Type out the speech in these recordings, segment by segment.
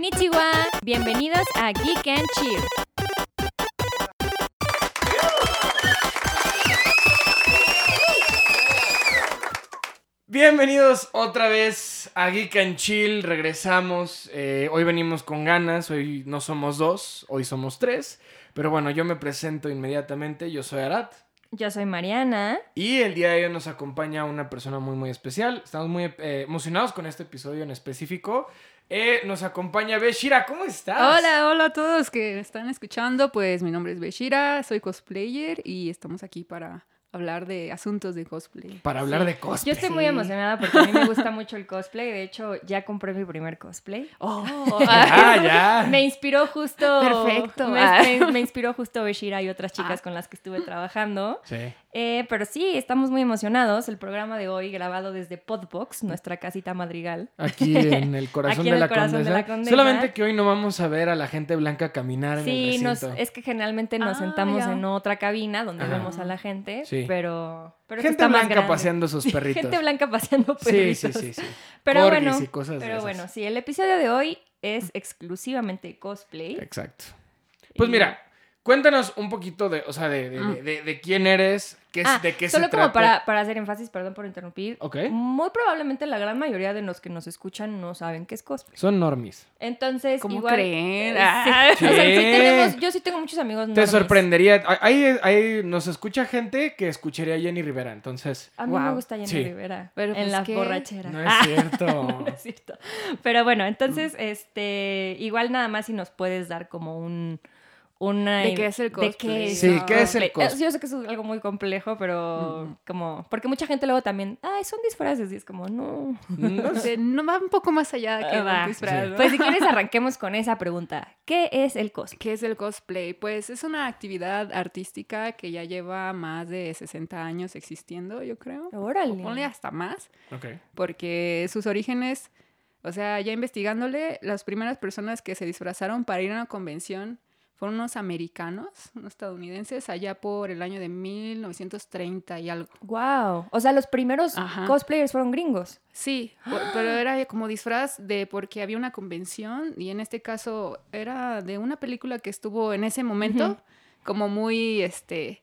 Konnichiwa. Bienvenidos a Geek and Chill. Bienvenidos otra vez a Geek and Chill, regresamos. Eh, hoy venimos con ganas, hoy no somos dos, hoy somos tres. Pero bueno, yo me presento inmediatamente, yo soy Arat. Yo soy Mariana. Y el día de hoy nos acompaña una persona muy muy especial. Estamos muy eh, emocionados con este episodio en específico. Eh, nos acompaña Beshira, ¿cómo estás? Hola, hola a todos que están escuchando. Pues mi nombre es Beshira, soy cosplayer y estamos aquí para hablar de asuntos de cosplay. Para hablar Sí. de cosplay. Yo estoy muy emocionada porque a mí me gusta mucho el cosplay. De hecho, ya compré mi primer cosplay. Oh, Ah, ya. Me inspiró justo. Perfecto. Me, Ah. me- me inspiró justo Beshira y otras chicas con las que estuve trabajando. Sí. Eh, pero sí, estamos muy emocionados. El programa de hoy, grabado desde Podbox, nuestra casita madrigal. Aquí en el corazón, Aquí en de, el la corazón de la condesa. Solamente que hoy no vamos a ver a la gente blanca caminar en Sí, el nos, recinto. es que generalmente nos Ah, sentamos ya. en otra cabina donde Ajá. vemos a la gente, Sí. Pero, pero gente está blanca paseando sus perritos. Gente blanca paseando Sí, perritos. sí, sí, sí. Pero Corgis bueno, y cosas de pero esas. bueno, sí, el episodio de hoy es exclusivamente cosplay. Exacto. Pues Y- mira, cuéntanos un poquito de, o sea, de, de, Mm. de- de- de quién eres, qué, es- Ah, de qué solo se como trata. para, para hacer énfasis, perdón por interrumpir. Ok. Muy probablemente la gran mayoría de los que nos escuchan no saben qué es cosplay. Son normis. Entonces, ¿Cómo igual. creen? eh, Ah. sí. O sea, sí Sí. tenemos- yo sí tengo muchos amigos Te normies. sorprendería. Ahí, ahí nos escucha gente que escucharía a Jenny Rivera, entonces. A mí me gusta Jenny Sí. Rivera. Pero, en pues, la borrachera. No es Ah. cierto. No es cierto. Pero bueno, entonces, este, igual nada más si nos puedes dar como un una ¿De qué es el de qué cosplay? es Sí, ¿qué es el cosplay? Yo sé que es algo muy complejo, pero como porque mucha gente luego también, ay, son disfraces y es como, no. No sé. va un poco más allá que Ah, va. un disfraz, Sí. ¿no? Pues si quieres arranquemos con esa pregunta. ¿Qué es el cosplay? ¿Qué es el cosplay? Pues es una actividad artística que ya lleva más de 60 años existiendo, yo creo. Órale. O ponle hasta más. Ok. porque sus orígenes, o sea, ya investigándole, las primeras personas que se disfrazaron para ir a una convención fueron unos americanos, unos estadounidenses, allá por el año de 1930 y algo. Wow. O sea, los primeros Ajá. cosplayers fueron gringos. Sí, pero era como disfraz de porque había una convención y en este caso era de una película que estuvo en ese momento como muy, este,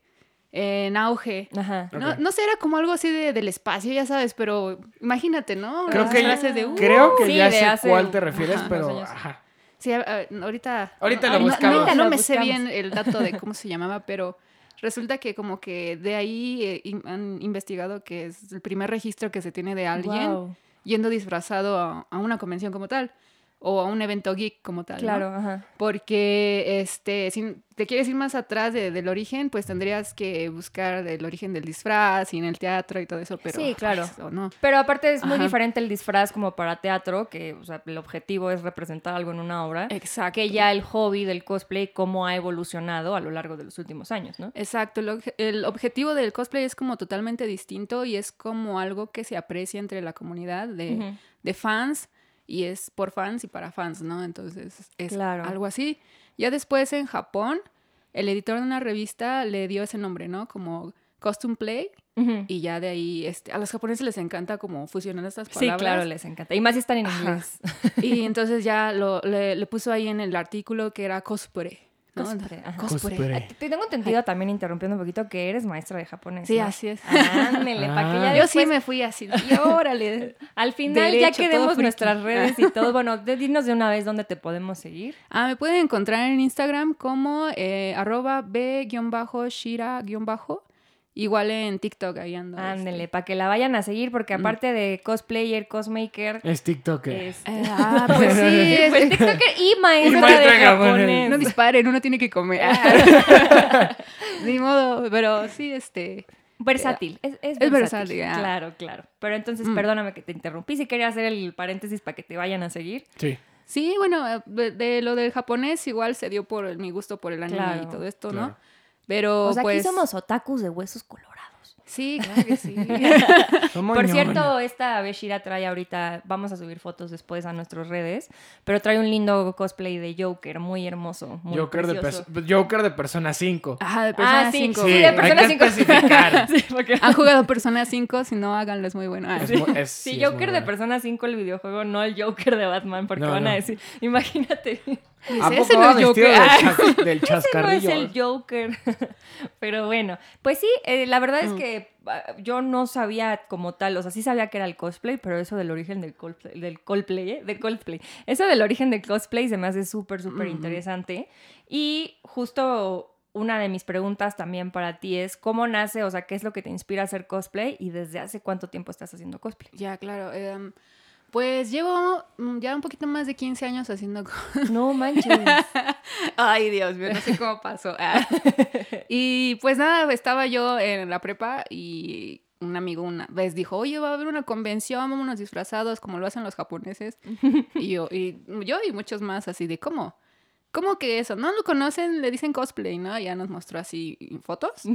en auge. Ajá. No, no sé, era como algo así de, del espacio, ya sabes, pero imagínate, ¿no? Creo que, de, uh, creo que Sí, ya sé hace cuál te refieres, ajá, pero. Ajá. Sí, ahorita. Ahorita no, lo buscamos. No, Ahorita no lo me sé bien el dato de cómo se llamaba, pero resulta que como que de ahí eh, in- han investigado que es el primer registro que se tiene de alguien yendo disfrazado a, a una convención como tal o a un evento geek como tal. ¿no? Claro, ajá. Porque este, si te quieres ir más atrás de- del origen, pues tendrías que buscar el origen del disfraz y en el teatro y todo eso, pero Sí, claro. pues, o no. Pero aparte es muy Ajá. diferente el disfraz como para teatro, que o sea, el objetivo es representar algo en una obra, Exacto. que ya el hobby del cosplay, cómo ha evolucionado a lo largo de los últimos años, ¿no? Exacto, el, obje- el objetivo del cosplay es como totalmente distinto y es como algo que se aprecia entre la comunidad de, de fans y es por fans y para fans, ¿no? Entonces es Claro. algo así. Ya después en Japón, el editor de una revista le dio ese nombre, ¿no? Como Costume Play y ya de ahí este, a los japoneses les encanta como fusionar estas Sí, palabras. claro, les encanta. Y más si están en Ajá. inglés. Y entonces ya lo, le, le puso ahí en el artículo que era cosplay. ¿No? Cosplay, ajá. Cosplay. Cosplay. Te tengo entendido también, interrumpiendo un poquito, que eres maestra de japonés. Sí, ¿no? así es. Ándele, para que ya Ah. Yo sí me fui así. Y órale. Al final ya Derecho, que todo demos friki. nuestras redes y todo, bueno, de- dinos de una vez dónde te podemos seguir. Ah, me pueden encontrar en Instagram como eh, arroba b-shira-bajo. Igual en TikTok ahí ando. Ándele, para que la vayan a seguir, porque aparte de cosplayer, cosmaker, Es TikTok. este, este. Eh, ah, pues sí. es- pues TikToker y maestra, Y maestra de japonés. no disparen, uno tiene que comer. Ni modo, pero sí, este. Versátil, es, es Es versátil. versátil, ah. Claro, claro. Pero entonces, Mm. perdóname que te interrumpí, si quería hacer el paréntesis para que te vayan a seguir. Sí. Sí, bueno, eh, de, de lo del japonés igual se dio por mi gusto por el anime Claro, y todo esto, claro. ¿no? Pero O sea, pues. aquí somos otakus de huesos colorados. Sí, claro que sí. Por cierto, esta Beshira trae ahorita, vamos a subir fotos después a nuestras redes, pero trae un lindo cosplay de Joker, muy hermoso, muy Joker de, precioso. pers- Joker de Persona 5. Ajá, de Persona Ah, sí, 5. sí, Sí, de hay Persona que 5. especificar. Sí, porque- ¿Han jugado Persona 5? Si no, háganlo, es muy bueno. Ah, Es sí. es- Sí, sí, es muy Joker de. Persona 5 el videojuego, no el Joker de Batman, porque No, van a no. decir, imagínate, ¿A Ese poco no va vestido Joker. del, chas- del ese no es el Joker. Pero bueno, pues sí, eh, la verdad Mm. es que ah, yo no sabía como tal, o sea, sí sabía que era el cosplay, pero eso del origen del cosplay, del cosplay, ¿eh? De cosplay. Eso del origen del cosplay se me hace súper, súper interesante. Y justo una de mis preguntas también para ti es, ¿cómo nace, o sea, qué es lo que te inspira a hacer cosplay y desde hace cuánto tiempo estás haciendo cosplay? Ya, claro. em, pues llevo mm, ya un poquito más de 15 años haciendo... No manches. Ay, Dios mío, no sé cómo pasó. Ah. Y pues nada, estaba yo en la prepa y un amigo una vez dijo, oye, va a haber una convención, vámonos disfrazados como lo hacen los japoneses. Y yo y, yo y muchos más así de, ¿cómo? ¿Cómo que eso? ¿No lo conocen? Le dicen cosplay, ¿no? Ya nos mostró así fotos.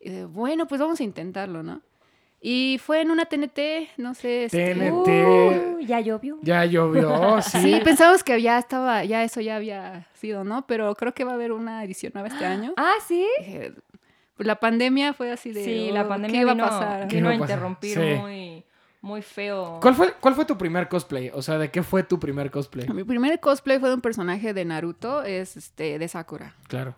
Y de, bueno, pues vamos a intentarlo, ¿no? Y fue en una TNT, no sé. este, TNT. Uh, ya llovió. Ya llovió, sí. Sí, pensamos que ya estaba, ya eso ya había sido, ¿no? Pero creo que va a haber una edición nueva este año. Ah, sí. Pues la pandemia fue así de. Sí, oh, la pandemia ¿Qué iba vino, a pasar? ¿Qué vino a iba a pasar? interrumpir Sí. muy, muy feo. ¿Cuál fue, ¿Cuál fue tu primer cosplay? O sea, ¿de qué fue tu primer cosplay? Mi primer cosplay fue de un personaje de Naruto, es este, de Sakura. Claro.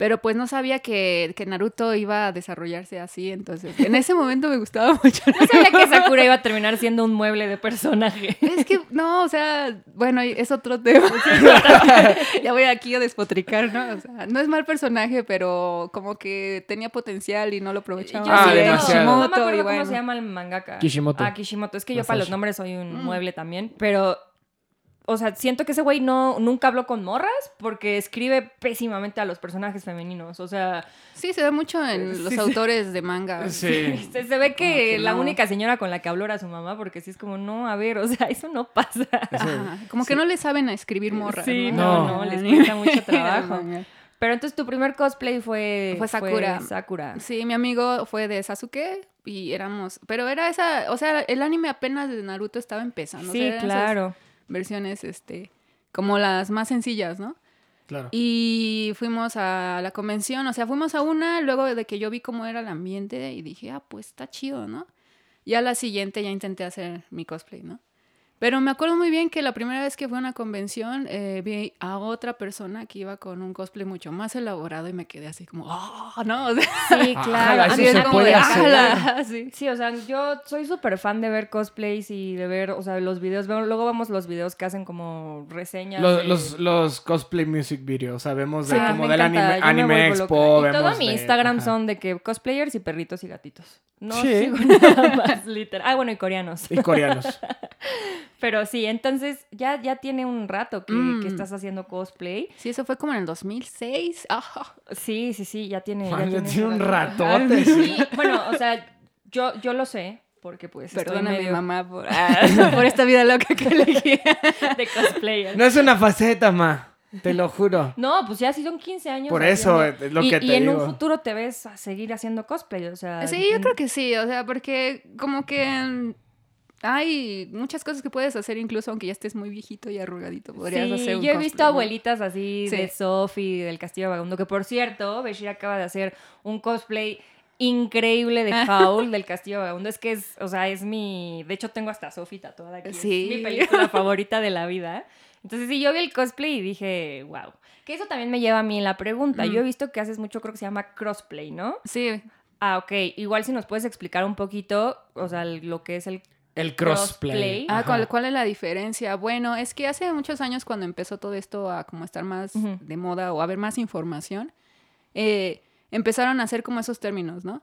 Pero pues no sabía que, que Naruto iba a desarrollarse así, entonces en ese momento me gustaba mucho. No sabía que Sakura iba a terminar siendo un mueble de personaje. Es que, no, o sea, bueno, es otro tema. ya voy aquí a despotricar, ¿no? O sea, no es mal personaje, pero como que tenía potencial y no lo aprovechaba. Yo Ah. No me Kishimoto, acuerdo y cómo bueno. se llama el mangaka. Kishimoto. Ah, Kishimoto. Es que yo para los nombres soy un Mm. mueble también. Pero, o sea, siento que ese güey no, nunca habló con morras porque escribe pésimamente a los personajes femeninos. O sea, Sí, se da mucho en los Sí, sí. autores de manga. Sí. se, se ve que, que la no. única señora con la que habló era su mamá porque sí es como, no, a ver, o sea, eso no pasa. Ajá, Como que no le saben a escribir morras. Sí, no, no, les cuesta mucho trabajo. Pero entonces tu primer cosplay fue... Fue Sakura. Sakura. Sí, mi amigo fue de Sasuke y éramos, pero era esa, o sea, el anime apenas de Naruto estaba empezando. o sea, Sí, eran esas claro. Versiones, este, como las más sencillas, ¿no? Claro. Y fuimos a la convención, o sea, fuimos a una luego de que yo vi cómo era el ambiente y dije, ah, pues está chido, ¿no? Y a la siguiente ya intenté hacer mi cosplay, ¿no? Pero me acuerdo muy bien que la primera vez que fui a una convención eh, vi a otra persona que iba con un cosplay mucho más elaborado y me quedé así como, ¡ah! ¿no? O sea, Sí, Ah, claro. eso A mí se era como puede de, hacer. "Ala". sí. Sí, o sea, yo soy súper fan de ver cosplays y de ver, o sea, los videos. Luego vemos los videos que hacen como reseñas. Los, de- los, los cosplay music videos, sabemos de Sí, como me del encanta, anime, expo. Y todo vemos mi de- Instagram ajá. son de que cosplayers y perritos y gatitos. No Sí. sigo nada más, literal. Ah, bueno, y coreanos. Y coreanos. Pero sí, entonces ya, ya tiene un rato que, Mm. que estás haciendo cosplay. Sí, eso fue como en el 2006. Ah, Sí, sí, sí, ya tiene. ya Man, ya tiene tiene un ratote. sí. Sí, bueno, o sea, yo, yo lo sé, porque pues Perdona a mi mamá por, por esta vida loca que elegí. de cosplayer. No es una faceta, ma. Te lo juro. No, pues ya sí son 15 años. Por eso, haciendo- es lo y, que y te en digo. un futuro te ves a seguir haciendo cosplay, o sea. Sí, yo en- creo que sí, o sea, porque como que hay muchas cosas que puedes hacer incluso aunque ya estés muy viejito y arrugadito. Podrías Sí, hacer un yo he cosplay, visto ¿no? abuelitas así Sí. de Sophie, del Castillo Vagabundo, que por cierto, Bashir acaba de hacer un cosplay increíble de Howl del Castillo Vagabundo. Es que es, o sea, es mi... De hecho, tengo hasta Sophie tatuada aquí. Sí. Es mi película favorita de la vida. Entonces, sí, yo vi el cosplay y dije, wow. Que eso también me lleva a mí la pregunta. Mm. Yo he visto que haces mucho, creo que se llama crossplay, ¿no? Sí, Ah, ok. Igual si nos puedes explicar un poquito, o sea, lo que es el... El crossplay. Crossplay. Ah. ¿cuál, cuál es la diferencia? Bueno, es que hace muchos años cuando empezó todo esto a como estar más de moda o haber más información, eh, empezaron a hacer como esos términos, ¿no?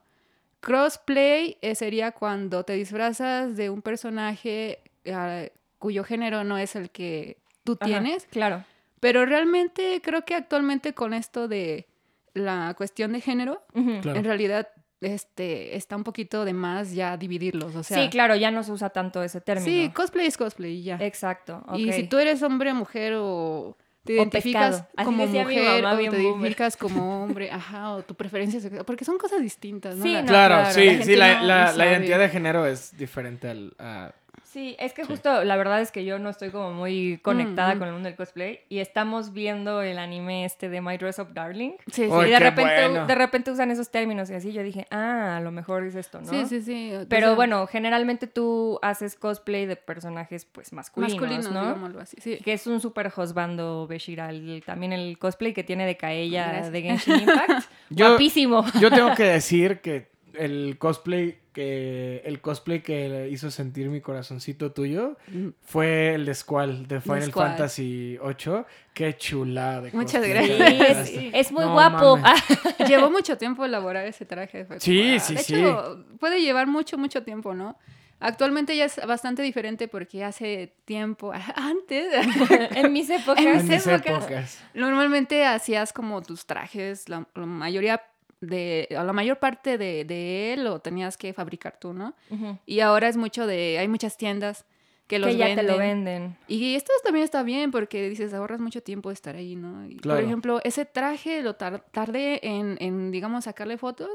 Crossplay eh, sería cuando te disfrazas de un personaje eh, cuyo género no es el que tú Ajá, tienes, Claro. pero realmente creo que actualmente con esto de la cuestión de género. Claro. en realidad este, está un poquito de más ya dividirlos, o sea... sí, claro, ya no se usa tanto ese término. Sí, cosplay es cosplay y ya. Exacto. Y si tú eres hombre, mujer o te identificas como mujer mamá, o te boomer. identificas como hombre, ajá, o tu preferencia sexual, porque son cosas distintas, ¿no? Sí, La- no, claro, claro, sí, la sí, la, no la- la sabe. identidad de género es diferente al... a- Sí, es que justo la verdad es que yo no estoy como muy conectada Mm, mm. con el mundo del cosplay y estamos viendo el anime este de My Dress Up Darling. Sí, sí. Ay, y de repente, bueno. de repente usan esos términos y así yo dije, ah, a lo mejor es esto, ¿no? Sí, sí, sí. Pero bueno, generalmente tú haces cosplay de personajes pues masculinos, masculinos, ¿no? digámoslo así. Sí. Que es un súper husbando Beshira, el- también el cosplay que tiene de Kaella Gracias. de Genshin Impact. Yo- Guapísimo. Yo tengo que decir que el cosplay que el cosplay que hizo sentir mi corazoncito tuyo fue el de Squall de Final Squall. Fantasy VIII. Qué chulada de Muchas gracias. Sí, es, muy No guapo. Llevó mucho tiempo elaborar ese traje. fue Sí, como, ah, sí, de sí. hecho, puede llevar mucho, mucho tiempo, ¿no? Actualmente ya es bastante diferente porque hace tiempo, antes, en mis épocas. En En mis épocas. épocas. normalmente hacías como tus trajes, la, la mayoría de, o la mayor parte de, de él lo tenías que fabricar tú, ¿no? Ujú. Y ahora es mucho de, hay muchas tiendas que los que ya venden. te lo venden. Y esto también está bien porque dices, ahorras mucho tiempo de estar ahí, ¿no? Y, Claro. Por ejemplo, ese traje lo tar- tardé en, en, digamos, sacarle fotos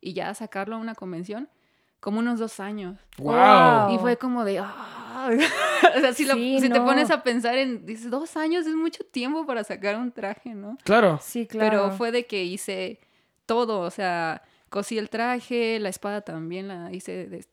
y ya sacarlo a una convención como unos dos años. Wow. Y fue como de, ah. o sea, si, lo- Sí, si te no. pones a pensar en, dices, dos años es mucho tiempo para sacar un traje, ¿no? Claro. Sí, claro. Pero fue de que hice todo, o sea, cosí el traje, la espada también la hice de,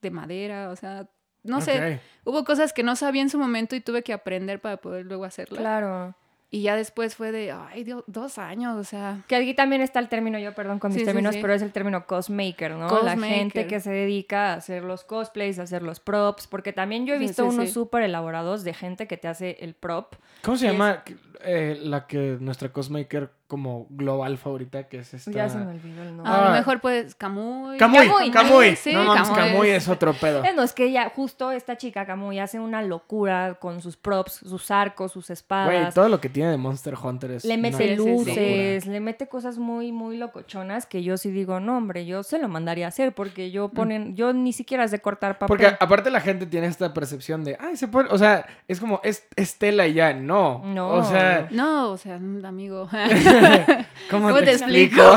de madera, o sea, no sé, hubo cosas que no sabía en su momento y tuve que aprender para poder luego hacerlas. Claro. Y ya después fue de, ay, Dios, dos años, o sea, Que aquí también está el término, yo perdón con mis Sí, términos, sí. pero es el término cosmaker, ¿no? La gente que se dedica a hacer los cosplays, a hacer los props, porque también yo he visto sí, unos sí. súper elaborados de gente que te hace el prop. ¿Cómo se es- llama eh, la que nuestra cosmaker como global favorita que es esta? Ya se me olvidó el nombre. a Ah. lo mejor pues Camuy. Camuy, Camuy, Camuy. sí, no mames, Camuy Camuy es- es otro pedo. Eh, No, es que ella, justo esta chica Camuy hace una locura con sus props, sus arcos, sus Güey, espadas. todo lo que tiene de Monster Hunter es le mete luces, le mete cosas muy, muy locochonas que yo sí digo, no, hombre, yo se lo mandaría a hacer porque yo ponen, yo ni siquiera sé cortar papel. Porque aparte la gente tiene esta percepción de, ay, se puede, o sea, es como, es, es tela y ya, no. No. O sea, No, o sea, amigo. ¿cómo, ¿Cómo te, te explico?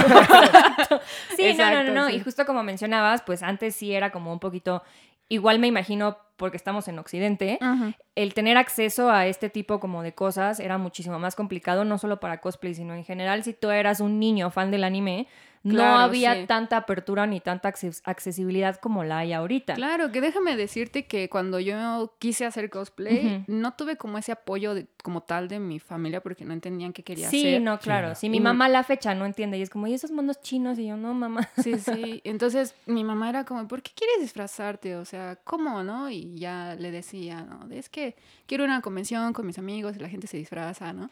Sí, no, no, no, Exacto, no. sí. Y justo como mencionabas, pues antes sí era como un poquito, igual me imagino, porque estamos en Occidente, el tener acceso a este tipo como de cosas era muchísimo más complicado, no solo para cosplay, sino en general si tú eras un niño fan del anime, no Claro, había sí. tanta apertura ni tanta acces- accesibilidad como la hay ahorita. Claro, que déjame decirte que cuando yo quise hacer cosplay, no tuve como ese apoyo de- como tal de mi familia porque no entendían qué quería Sí, hacer. no, claro. Si mi mamá a la fecha no entiende y es como, ¿y esos monos chinos? Y yo, no, mamá. Sí, sí. Entonces mi mamá era como, ¿por qué quieres disfrazarte? O sea, ¿cómo, no? Y ya le decía, ¿no? Es que quiero ir a una convención con mis amigos y la gente se disfraza, ¿no?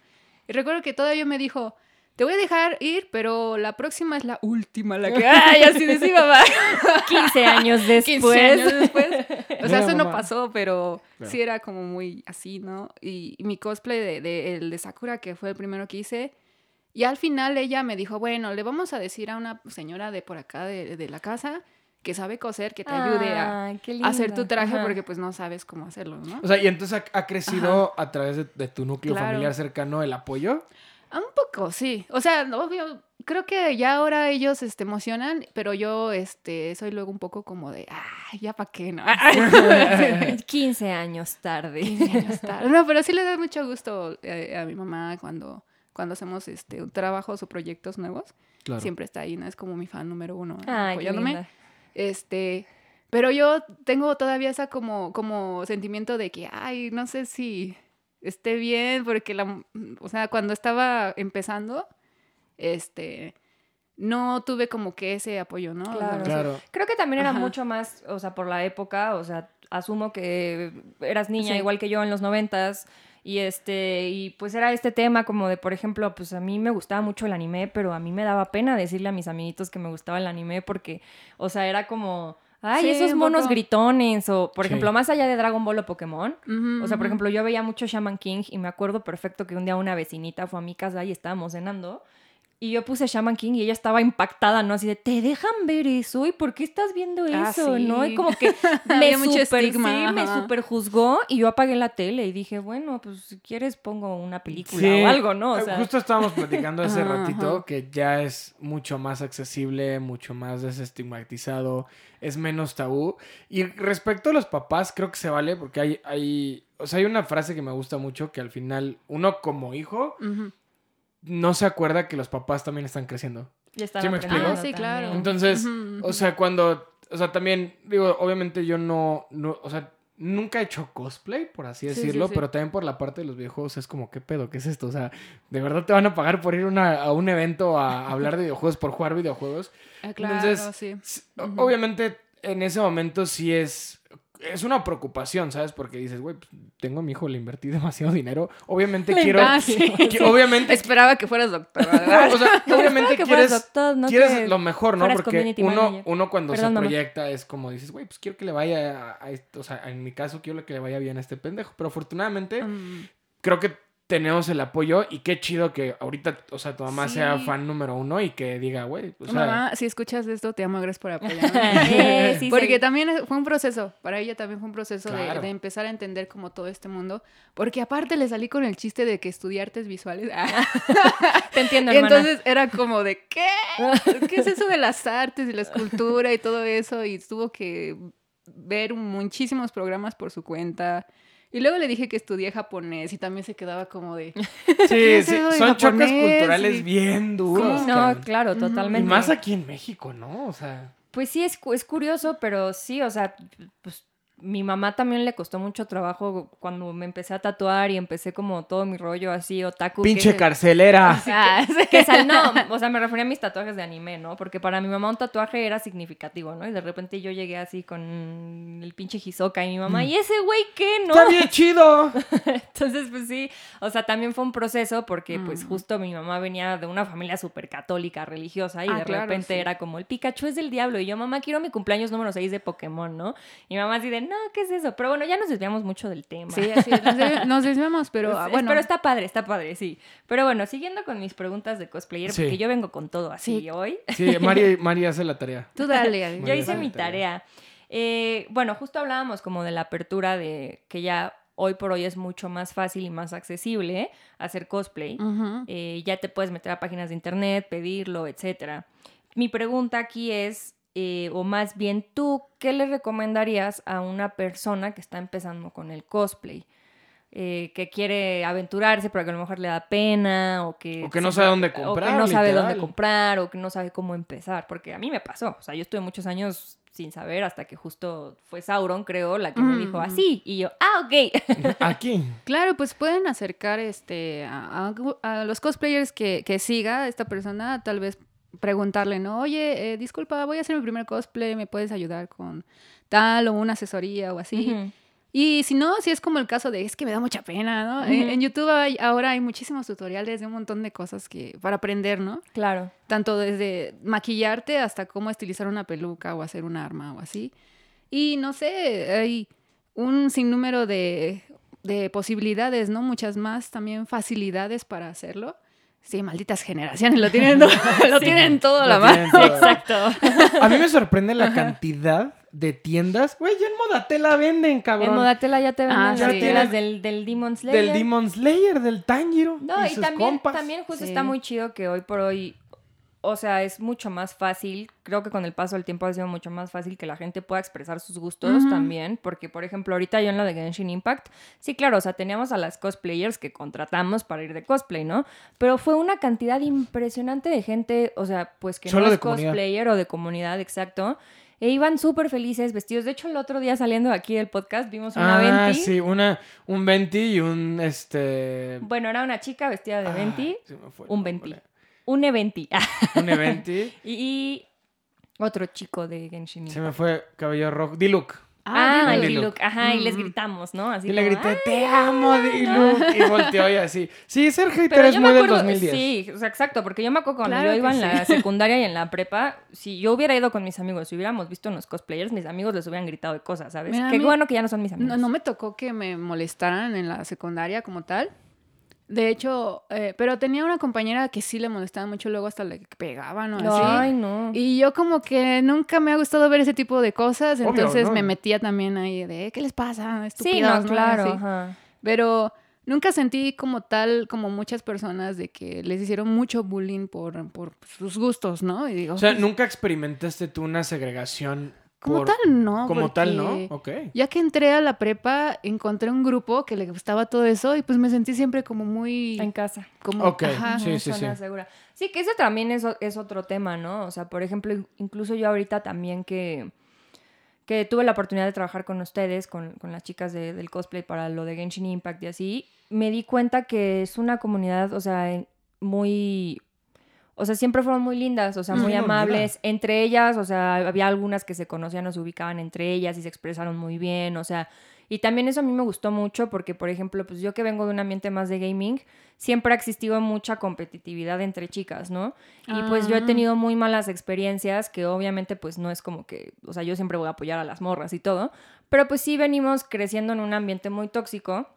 Y recuerdo que todavía me dijo, te voy a dejar ir, pero la próxima es la última, la que... ¡Ay, así decía mamá! 15 años 15 después. años después. O sea, Mira, eso no pasó, pero Claro. sí era como muy así, ¿no? Y, y mi cosplay de, de- el de Sakura, que fue el primero que hice, y al final ella me dijo, bueno, le vamos a decir a una señora de por acá, de, de la casa, que sabe coser, que te ayude a, Ay, qué a hacer tu traje, Ajá. porque pues no sabes cómo hacerlo, ¿no? O sea, y entonces ha, ha crecido a través de, de tu núcleo Claro. familiar cercano el apoyo. Un poco, sí. O sea, no, obvio, creo que ya ahora ellos este, emocionan, pero yo este, soy luego un poco como de, ay, ya para qué, ¿no? 15 años tarde. 15 años tarde. No, pero sí le da mucho gusto eh, a mi mamá cuando, cuando hacemos este, trabajos o proyectos nuevos. Claro. Siempre está ahí, ¿no? Es como mi fan número uno, ¿no? Ay, qué apoyándome. linda. Este, pero yo tengo todavía esa como, como sentimiento de que, ay, no sé si esté bien, porque la, o sea, cuando estaba empezando, este, no tuve como que ese apoyo, ¿no? Claro. Claro. Creo que también era Ajá. mucho más, o sea, por la época, o sea, asumo que eras niña Sí. igual que yo en los noventas y este y pues era este tema como de por ejemplo pues a mí me gustaba mucho el anime pero a mí me daba pena decirle a mis amiguitos que me gustaba el anime porque o sea era como ay Sí, esos monos poco. gritones o por Sí. ejemplo más allá de Dragon Ball o Pokémon o sea, por ejemplo, yo veía mucho Shaman King y me acuerdo perfecto que un día una vecinita fue a mi casa y estábamos cenando Y yo puse Shaman King y ella estaba impactada, ¿no? Así de, ¿te dejan ver eso? ¿Y por qué estás viendo Ah, eso? ¿No? Y como que me Había mucho super, estigma, sí, me super juzgó y yo apagué la tele y dije, bueno, pues si quieres pongo una película Sí, o algo, ¿no? O eh, sea, Justo estábamos platicando hace ratito ajá. que ya es mucho más accesible, mucho más desestigmatizado, es menos tabú. Y respecto a los papás, creo que se vale porque hay, hay, o sea, hay una frase que me gusta mucho que al final uno como hijo. No se acuerda que los papás también están creciendo. ya estaba ¿sí me explico? Ah, sí, claro. Entonces, o sea, cuando, o sea, también, digo, obviamente yo no, no, o sea, nunca he hecho cosplay, por así Sí, sí, decirlo, sí. pero también por la parte de los videojuegos es como, ¿qué pedo? ¿Qué es esto? O sea, ¿de verdad te van a pagar por ir una- a un evento a hablar de videojuegos, por jugar videojuegos? Ah, claro, Entonces, sí. Obviamente, en ese momento sí es... Es una preocupación, ¿sabes? Porque dices, güey, pues, tengo a mi hijo, le invertí demasiado dinero. Obviamente Le quiero... Que- obviamente Esperaba que fueras doctor, o sea, obviamente que quieres, doctor, no quieres lo mejor, ¿no? Porque uno, manager. uno cuando Perdón, se mamá. proyecta es como dices, güey, pues quiero que le vaya a, a esto. O sea, en mi caso quiero que le vaya bien a este pendejo. Pero afortunadamente Mm, creo que tenemos el apoyo y qué chido que ahorita, o sea, tu mamá sea Sí. fan número uno y que diga, güey, o sea, Mamá, si escuchas esto, te amo, gracias por apoyarme. Eh, sí, Porque sí. también fue un proceso, para ella también fue un proceso de- Claro. de, empezar a entender como todo este mundo. Porque aparte le salí con el chiste de que estudié artes visuales. Te entiendo, y hermana. entonces era como de, ¿qué? ¿Qué es eso de las artes y la escultura y todo eso? Y tuvo que ver muchísimos programas por su cuenta. Y luego le dije que estudié japonés y también se quedaba como de... ¿Qué sí, sí, son choques culturales Y- bien duros. Sí, no, cabrón. claro, Ujú. Y totalmente. más aquí en México, ¿no? O sea, Pues sí, es, es curioso, pero sí, o sea, pues mi mamá también le costó mucho trabajo cuando me empecé a tatuar y empecé como todo mi rollo así, otaku. que- pinche carcelera. Ah, sí. Que sal, no, o sea, me refería a mis tatuajes de anime, ¿no? Porque para mi mamá un tatuaje era significativo, ¿no? Y de repente yo llegué así con el pinche Hisoka y mi mamá, ¿y ese güey qué, no? Está bien chido. Entonces, pues sí, o sea, también fue un proceso porque pues Mm. justo mi mamá venía de una familia súper católica, religiosa, y Ah, de claro, repente sí. era como el Pikachu es del diablo, y yo, mamá, quiero mi cumpleaños número 6 de Pokémon, ¿no? Y mi mamá así de, no, ¿qué es eso? Pero bueno, ya nos desviamos mucho del tema. Sí, así es, nos, de- nos desviamos, pero Pues, ah, es- bueno. pero está padre, está padre, sí. Pero bueno, siguiendo con mis preguntas de cosplayer, Sí. porque yo vengo con todo así Sí. hoy. Sí, Mari, Mari hace la tarea. Tú dale. Yo hice mi tarea. Eh, bueno, justo hablábamos como de la apertura de que ya hoy por hoy es mucho más fácil y más accesible hacer cosplay. Eh, ya te puedes meter a páginas de internet, pedirlo, etcétera. Mi pregunta aquí es, eh, o más bien tú, ¿qué le recomendarías a una persona que está empezando con el cosplay? Eh, que quiere aventurarse, pero que a lo mejor le da pena, o que, O que no sabe dónde comprar, o que no sabe literal. dónde comprar, o que no sabe cómo empezar, porque a mí me pasó, o sea, yo estuve muchos años sin saber hasta que justo fue Sauron, creo, la que me dijo Mm. así, y yo, ah, ok. Aquí. Claro, pues pueden acercar este a, a- a los cosplayers que, que siga esta persona, tal vez preguntarle, ¿no? Oye, eh, disculpa, voy a hacer mi primer cosplay, ¿me puedes ayudar con tal o una asesoría o así? Ujú. Y si no, si es como el caso de, es que me da mucha pena, ¿no? En, YouTube hay- ahora hay muchísimos tutoriales de un montón de cosas que para aprender, ¿no? Claro. Tanto desde maquillarte hasta cómo estilizar una peluca o hacer un arma o así. Y no sé, hay un sinnúmero de, de posibilidades, ¿no? Muchas más también facilidades para hacerlo. Sí, malditas generaciones, lo tienen, todo- lo Sí. tienen todo a la mano. todo. Exacto. A mí me sorprende la cantidad de tiendas. Güey, ya en Modatela venden, cabrón. En Modatela ya te venden Ah, las sí. telas del, del Demon Slayer. Del Demon Slayer, del Tanjiro. No, y, sus también, compas. también justo Sí. está muy chido que hoy por hoy, o sea, es mucho más fácil, creo que con el paso del tiempo ha sido mucho más fácil que la gente pueda expresar sus gustos también, porque por ejemplo ahorita yo en lo de Genshin Impact, sí, claro, o sea, teníamos a las cosplayers que contratamos para ir de cosplay, ¿no? Pero fue una cantidad impresionante de gente, o sea, pues que Solo no es comunidad. cosplayer o de comunidad, exacto. E iban súper felices, vestidos. De hecho, el otro día saliendo de aquí del podcast vimos una Ah, Venti. sí, una, un Venti y un este. Bueno, era una chica vestida de Ay, Venti. Un nombre. Venti. Un Eventi. Un Eventi. y, y otro chico de Genshin se me fue cabello rojo. Diluc. Ah, Diluc. Diluc. Diluc. Ajá, y les gritamos, ¿no? Así Y le grité, "Ah". te amo, Diluc. Y volteó y así. Sí, ser hater Pero es yo muy del acuerdo, 2010. sí, o sea, exacto, porque yo me acuerdo cuando Claro yo iba en la secundaria y en la prepa, si yo hubiera ido con mis amigos, si hubiéramos visto unos cosplayers, mis amigos les hubieran gritado de cosas, ¿sabes? Mira, Qué mí- bueno que ya no son mis amigos. No, no me tocó que me molestaran en la secundaria como tal, De hecho, eh, pero tenía una compañera que sí le molestaba mucho, luego hasta le pegaban o No, así. Ay, no. Y yo como que nunca me ha gustado ver ese tipo de cosas, Obvio, entonces ¿no? me metía también ahí de, ¿qué les pasa? sí, Estúpidos, no, claro. Así. ajá. Pero nunca sentí como tal, como muchas personas, de que les hicieron mucho bullying por, por sus gustos, ¿no? Y digo, O sea, pues, ¿nunca experimentaste tú una segregación? Como por- tal, no. Como tal, ¿no? Ok. Ya que entré a la prepa, encontré un grupo que le gustaba todo eso y pues me sentí siempre como muy... En casa. Como, Ok, ajá. sí, sí, zona sí. segura. Sí, que ese también es, otro tema, ¿no? O sea, por ejemplo, in- incluso yo ahorita también que, que tuve la oportunidad de trabajar con ustedes, con, con las chicas de- del cosplay para lo de Genshin Impact y así, me di cuenta que es una comunidad, o sea, muy... O sea, siempre fueron muy lindas, o sea, muy amables. Entre ellas, o sea, había algunas que se conocían o se ubicaban entre ellas y se expresaron muy bien, o sea, y también eso a mí me gustó mucho porque, por ejemplo, pues yo que vengo de un ambiente más de gaming, siempre ha existido mucha competitividad entre chicas, ¿no? Y pues yo he Ah. tenido muy malas experiencias que obviamente pues no es como que, o sea, yo siempre voy a apoyar a las morras y todo, pero pues sí venimos creciendo en un ambiente muy tóxico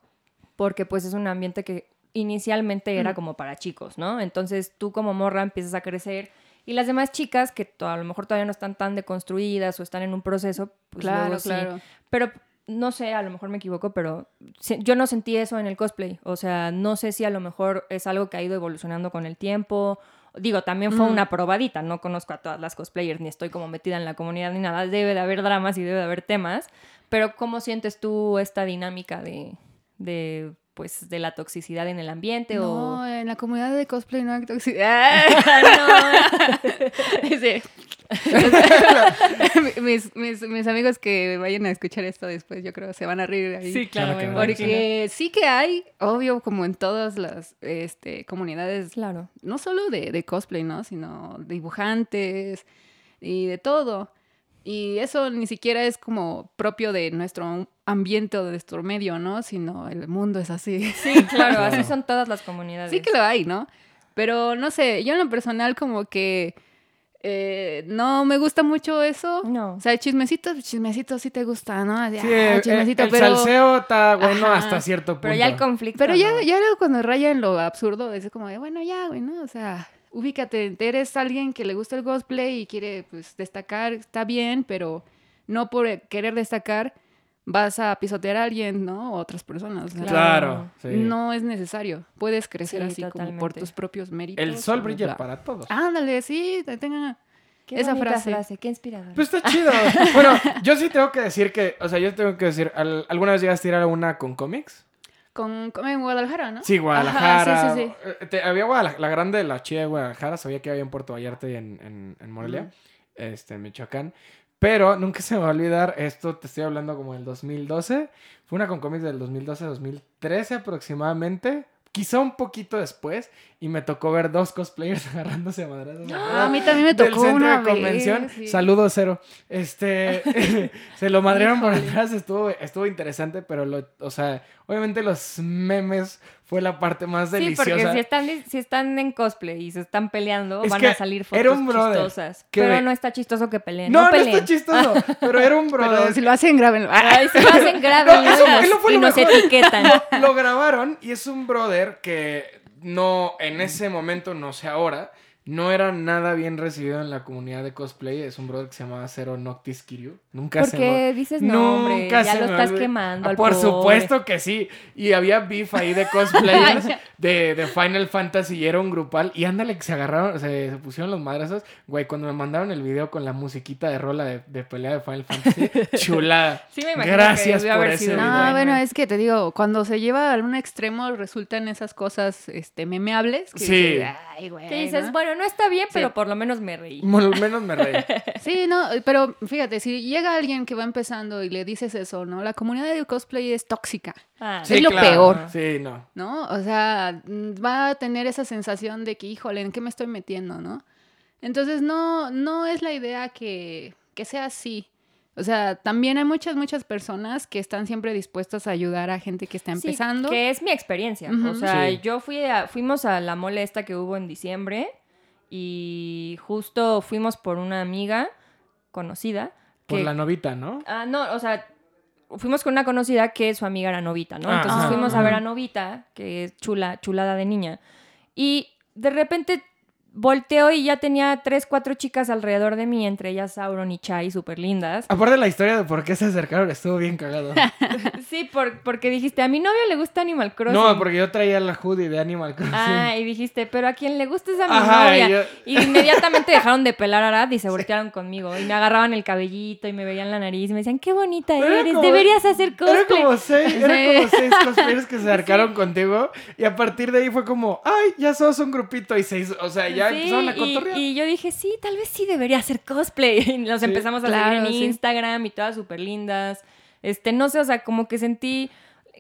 porque pues es un ambiente que inicialmente era como para chicos, ¿no? Entonces tú como morra empiezas a crecer y las demás chicas que a lo mejor todavía no están tan deconstruidas o están en un proceso, pues claro, luego sí claro. pero no sé, a lo mejor me equivoco, pero yo no sentí eso en el cosplay. O sea, no sé si a lo mejor es algo que ha ido evolucionando con el tiempo. Digo, también fue Mm. una probadita. No conozco a todas las cosplayers, ni estoy como metida en la comunidad ni nada. Debe de haber dramas y debe de haber temas. Pero ¿cómo sientes tú esta dinámica de, de pues, de la toxicidad en el ambiente? No, O... en la comunidad de cosplay no hay toxicidad. Sí. mis, mis, mis amigos que vayan a escuchar esto después, yo creo, se van a reír ahí. Sí, Claro que no. Porque sí que hay, obvio, como en todas las este, comunidades, Claro. no solo de, de cosplay, ¿no? Sino dibujantes y de todo. Y eso ni siquiera es como propio de nuestro ambiente o de nuestro medio, ¿no? Sino el mundo es así. Sí, claro, así son todas las comunidades. Sí que lo hay, ¿no? Pero no sé, yo en lo personal como que eh, no me gusta mucho eso. No. O sea, chismecitos, chismecitos sí te gusta, ¿no? Así, Sí, ah, el, chismecito, el pero... salseo está bueno Ajá. hasta cierto punto. Pero ya el conflicto. Pero ya, no. ya luego cuando raya en lo absurdo, es como de, bueno, ya, güey, ¿no? O sea, ubícate, eres alguien que le gusta el cosplay y quiere, pues, destacar, está bien, pero no por querer destacar vas a pisotear a alguien, ¿no? O a otras personas. Claro, sí. No es necesario. Puedes crecer Sí, así como por tus propios méritos. El sol brilla bla. para todos. Ándale, sí, te- tenga... Qué esa bonita frase. Qué inspiradora. Pues está chido. bueno, yo sí tengo que decir que, o sea, yo tengo que decir, ¿al- ¿alguna vez llegaste a ir a una con cómics? Con, con- en Guadalajara, ¿no? Sí, Guadalajara. Ajá, sí, sí, Eh, te- había Guadalajara, la grande, la chida de Guadalajara, sabía que había en Puerto Vallarta y en, en, en Morelia, este, en Michoacán. Pero nunca se me va a olvidar, esto te estoy hablando como del 2012. Fue una con cómics del 2012-2013 aproximadamente. Quizá un poquito después. Y me tocó ver dos cosplayers agarrándose a madrazos. Ah, a mí también me del tocó centro una de convención. vez, sí. Saludos, cero. Este, se lo madrearon por atrás, estuvo, estuvo interesante, pero, lo, o sea, obviamente los memes fue la parte más Sí, deliciosa. porque si están, si están en cosplay y se están peleando, Es van a salir fotos era un chistosas. que Pero no está chistoso que peleen. no, No, no, peleen. está chistoso, pero era un brother. Pero si lo hacen, grábenlo. Ay, si lo hacen grave No, eso fue- lo fue y nos etiquetan. Lo grabaron y es un brother que no, en ese momento, no sé ahora, no era nada bien recibido en la comunidad de cosplay. Es un brother que se llamaba Zero Noctis Kiryu. Nunca ¿Por se qué me- dices nombre? Nunca Ya se lo me estás quemando Ah, al Por pobre. supuesto que sí. Y había beef ahí de cosplayers de, de Final Fantasy y era un grupal. Y ándale que se agarraron, se, se pusieron los madrazos. Güey, cuando me mandaron el video con la musiquita de rola de, de pelea de Final Fantasy, chulada. Sí, me imagino Gracias que por haber ese video. No, bueno, es que te digo, cuando se lleva a un extremo resultan esas cosas este, memeables. Que Sí. dices, Ay, güey. Que dices, ¿no? bueno, no está bien, Sí. pero por lo menos me reí. Al menos me reí. Sí, no, pero fíjate, si llega alguien que va empezando y le dices eso, ¿no? La comunidad de cosplay es tóxica, Ah, Es lo peor. Sí, no. ¿no? O sea, mm, va a tener esa sensación de que, híjole, ¿en qué me estoy metiendo, no? Entonces, no, no es la idea que, que sea así. O sea, también hay muchas, muchas personas que están siempre dispuestas a ayudar a gente que está Sí, empezando. que es mi experiencia. O sea, Sí. yo fui a, fuimos a la mole esta que hubo en diciembre y justo fuimos por una amiga conocida. Por la novita, ¿no? Ah, no, o sea, fuimos con una conocida que su amiga era Novita, ¿no? Ah, Entonces ah, fuimos a ver a Novita, que es chula, chulada de niña. Y de repente volteo y ya tenía tres, cuatro chicas alrededor de mí, entre ellas Sauron y Chai, súper lindas. Aparte la historia de por qué se acercaron estuvo bien cagado. Sí, por- porque dijiste, a mi novio le gusta Animal Crossing. no, porque yo traía la hoodie de Animal Crossing. Ah, y dijiste, pero a quien le gusta es a mi Ajá, novia. y yo- Y inmediatamente dejaron de pelar a Arad y se voltearon conmigo. Y me agarraban el cabellito y me veían la nariz y me decían, qué bonita Pero era eres, como- deberías hacer Era cosplay. como seis, era Sí. como seis cosplayers que se acercaron contigo y a partir de ahí fue como, ay, ya sos un grupito y seis, o sea, ya Sí, empezaron a y, cotorrear. y yo dije, sí, tal vez sí debería hacer cosplay. Y nos Sí, empezamos a claro, seguir en sí. Instagram y todas súper lindas. Este, no sé, o sea, como que sentí...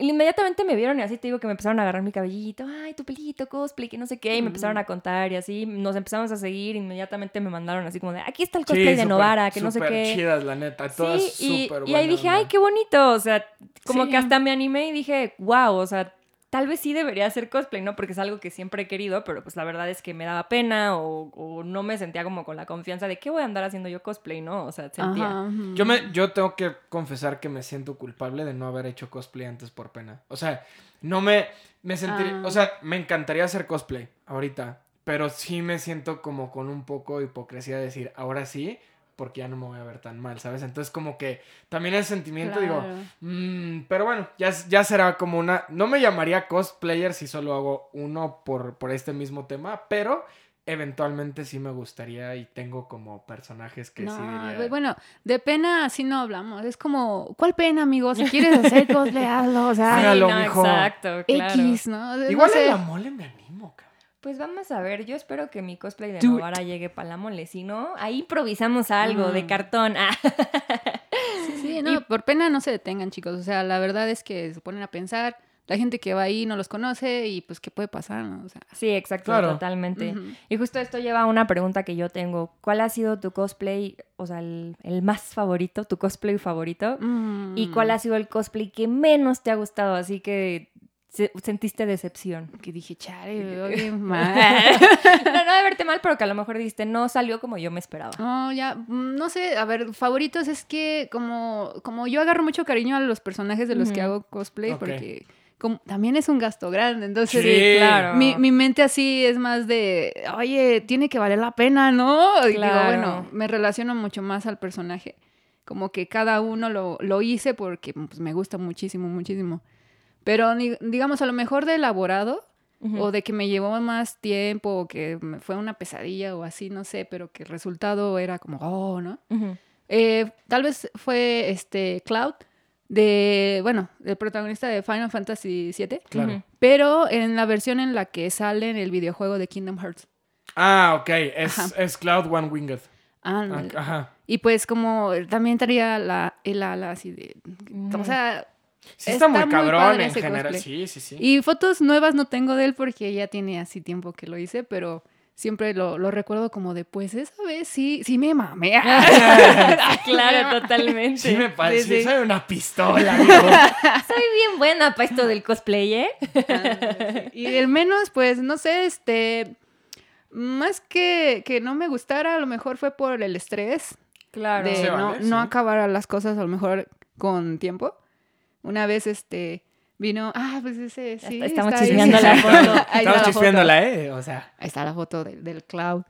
Inmediatamente me vieron y así te digo que me empezaron a agarrar mi cabellito, ay, tu pelito, cosplay, que no sé qué, y me empezaron a contar y así, nos empezamos a seguir, inmediatamente me mandaron así como de, aquí está el Sí, cosplay de Novara, que no sé qué. chidas, la neta, todas Sí, y, súper y ahí dije, ay, qué bonito. O sea, como Sí. que hasta me animé y dije, wow, o sea, tal vez sí debería hacer cosplay, ¿no? Porque es algo que siempre he querido, pero pues la verdad es que me daba pena o, o no me sentía como con la confianza de qué voy a andar haciendo yo cosplay, ¿no? O sea, sentía. Ajá. Yo, me, yo tengo que confesar que me siento culpable de no haber hecho cosplay antes por pena. O sea, no me, me sentiría, Ah. o sea, me encantaría hacer cosplay ahorita, pero sí me siento como con un poco de hipocresía de decir, ahora sí, porque ya no me voy a ver tan mal, ¿sabes? Entonces como que también el sentimiento, digo. Mm, pero bueno, ya, ya será como una... No me llamaría cosplayer si solo hago uno por, por este mismo tema, pero eventualmente sí me gustaría y tengo como personajes que No, sí diría... bueno, de pena así no hablamos. Es como, ¿cuál pena, amigo? Si quieres hacer cosplay, hazlo. O sea, Hágalo, no, mijo. exacto, claro. X, ¿no? No Igual sé. en la mole me animo, cabrón. Pues vamos a ver, yo espero que mi cosplay de Novara llegue para la mole, si no, ahí improvisamos algo de Mm. cartón. Ah. Sí, no, por pena no se detengan, chicos. O sea, la verdad es que se ponen a pensar. La gente que va ahí no los conoce y pues qué puede pasar, ¿no? O sea, Sí, exacto, Claro. totalmente. Y justo esto lleva a una pregunta que yo tengo. ¿Cuál ha sido tu cosplay, o sea, el, el más favorito, tu cosplay favorito? ¿Y mm, cuál ha sido el cosplay que menos te ha gustado? Así que sentiste decepción. Que dije, chale, bien mal. no, no de verte mal, pero que a lo mejor dijiste, no salió como yo me esperaba. No, ya, mm, no sé, a ver, favoritos es que como, como yo agarro mucho cariño a los personajes de los que hago cosplay, porque como, también es un gasto grande, entonces Sí, claro. mi, mi mente así es más de, oye, tiene que valer la pena, ¿no? Y digo, Claro. bueno, me relaciono mucho más al personaje, como que cada uno lo, lo hice porque pues, me gusta muchísimo, muchísimo. Pero digamos, a lo mejor de elaborado, o de que me llevó más tiempo, o que me fue una pesadilla o así, no sé, pero que el resultado era como, oh, ¿no? Eh, tal vez fue este Cloud, de, bueno, el protagonista de Final Fantasy VII, Claro. Pero en la versión en la que sale en el videojuego de Kingdom Hearts. Ah, ok. Es, Ajá. es Cloud One Winged. Ah, Ajá. Y pues como también traía la, el ala así de... O sea, Sí está, Está muy muy cabrón en general. cosplay. Sí, sí, sí. y fotos nuevas no tengo de él porque ya tiene así tiempo que lo hice, pero siempre lo, lo recuerdo como de, pues esa vez sí, sí me mamé. Ah, claro, totalmente. Sí me parece. Sí, sí. Soy una pistola, amigo. Soy bien buena para esto del cosplay, ¿eh? Y el menos, pues, no sé, este, más que, que no me gustara, a lo mejor fue por el estrés Claro. de no, vale, no sí. acabar las cosas a lo mejor con tiempo. Una vez, este, vino, ah, pues ese, sí. estamos está chismeando la foto. Estamos la foto. chispeándola, ¿eh? O sea. Ahí está la foto del, del cloud.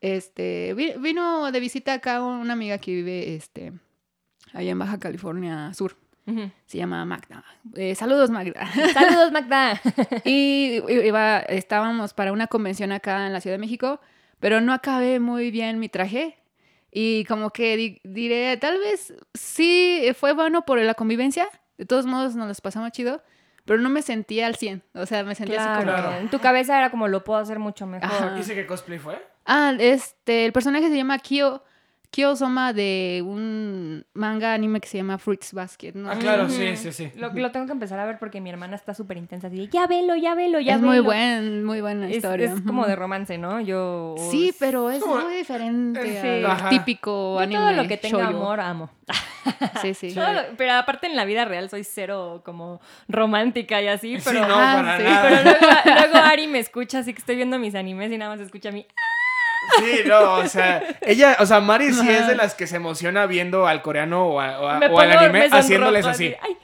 Este, vi- vino de visita acá una amiga que vive, este, allá en Baja California Sur. Se llama Magda. Eh, saludos, Magda. Saludos, Magda. Y iba, estábamos para una convención acá en la Ciudad de México, pero no acabé muy bien mi traje. Y como que di- diré, tal vez sí fue bueno por la convivencia. De todos modos, nos los pasamos chido. Pero no me sentía al 100. O sea, me sentía así Claro. como... Claro. En tu cabeza era como lo puedo hacer mucho mejor. Ajá. ¿Dice qué cosplay fue? Ah, este, el personaje se llama Kyo. Kyo Soma de un manga anime que se llama Fruits Basket. ¿no? Ah, claro, sí, sí, sí. Lo, lo tengo que empezar a ver porque mi hermana está súper intensa. Así de, ya velo, ya velo, ya es velo. muy buen, muy buena Es, historia. es como de romance, ¿no? Yo. Sí, pero es muy diferente Sí. al Ajá. típico Yo anime. todo lo que tenga amor, amo. Sí, sí. Lo- pero aparte en la vida real soy cero como romántica y así, Sí, pero, no, Ajá, para sí. nada. pero luego, luego Ari me escucha, así que estoy viendo mis animes y nada más escucha a mí. Sí, no, o sea, ella, o sea, Mari sí es de las que se emociona viendo al coreano o, a- o a- Me o al anime haciéndoles así. Ay.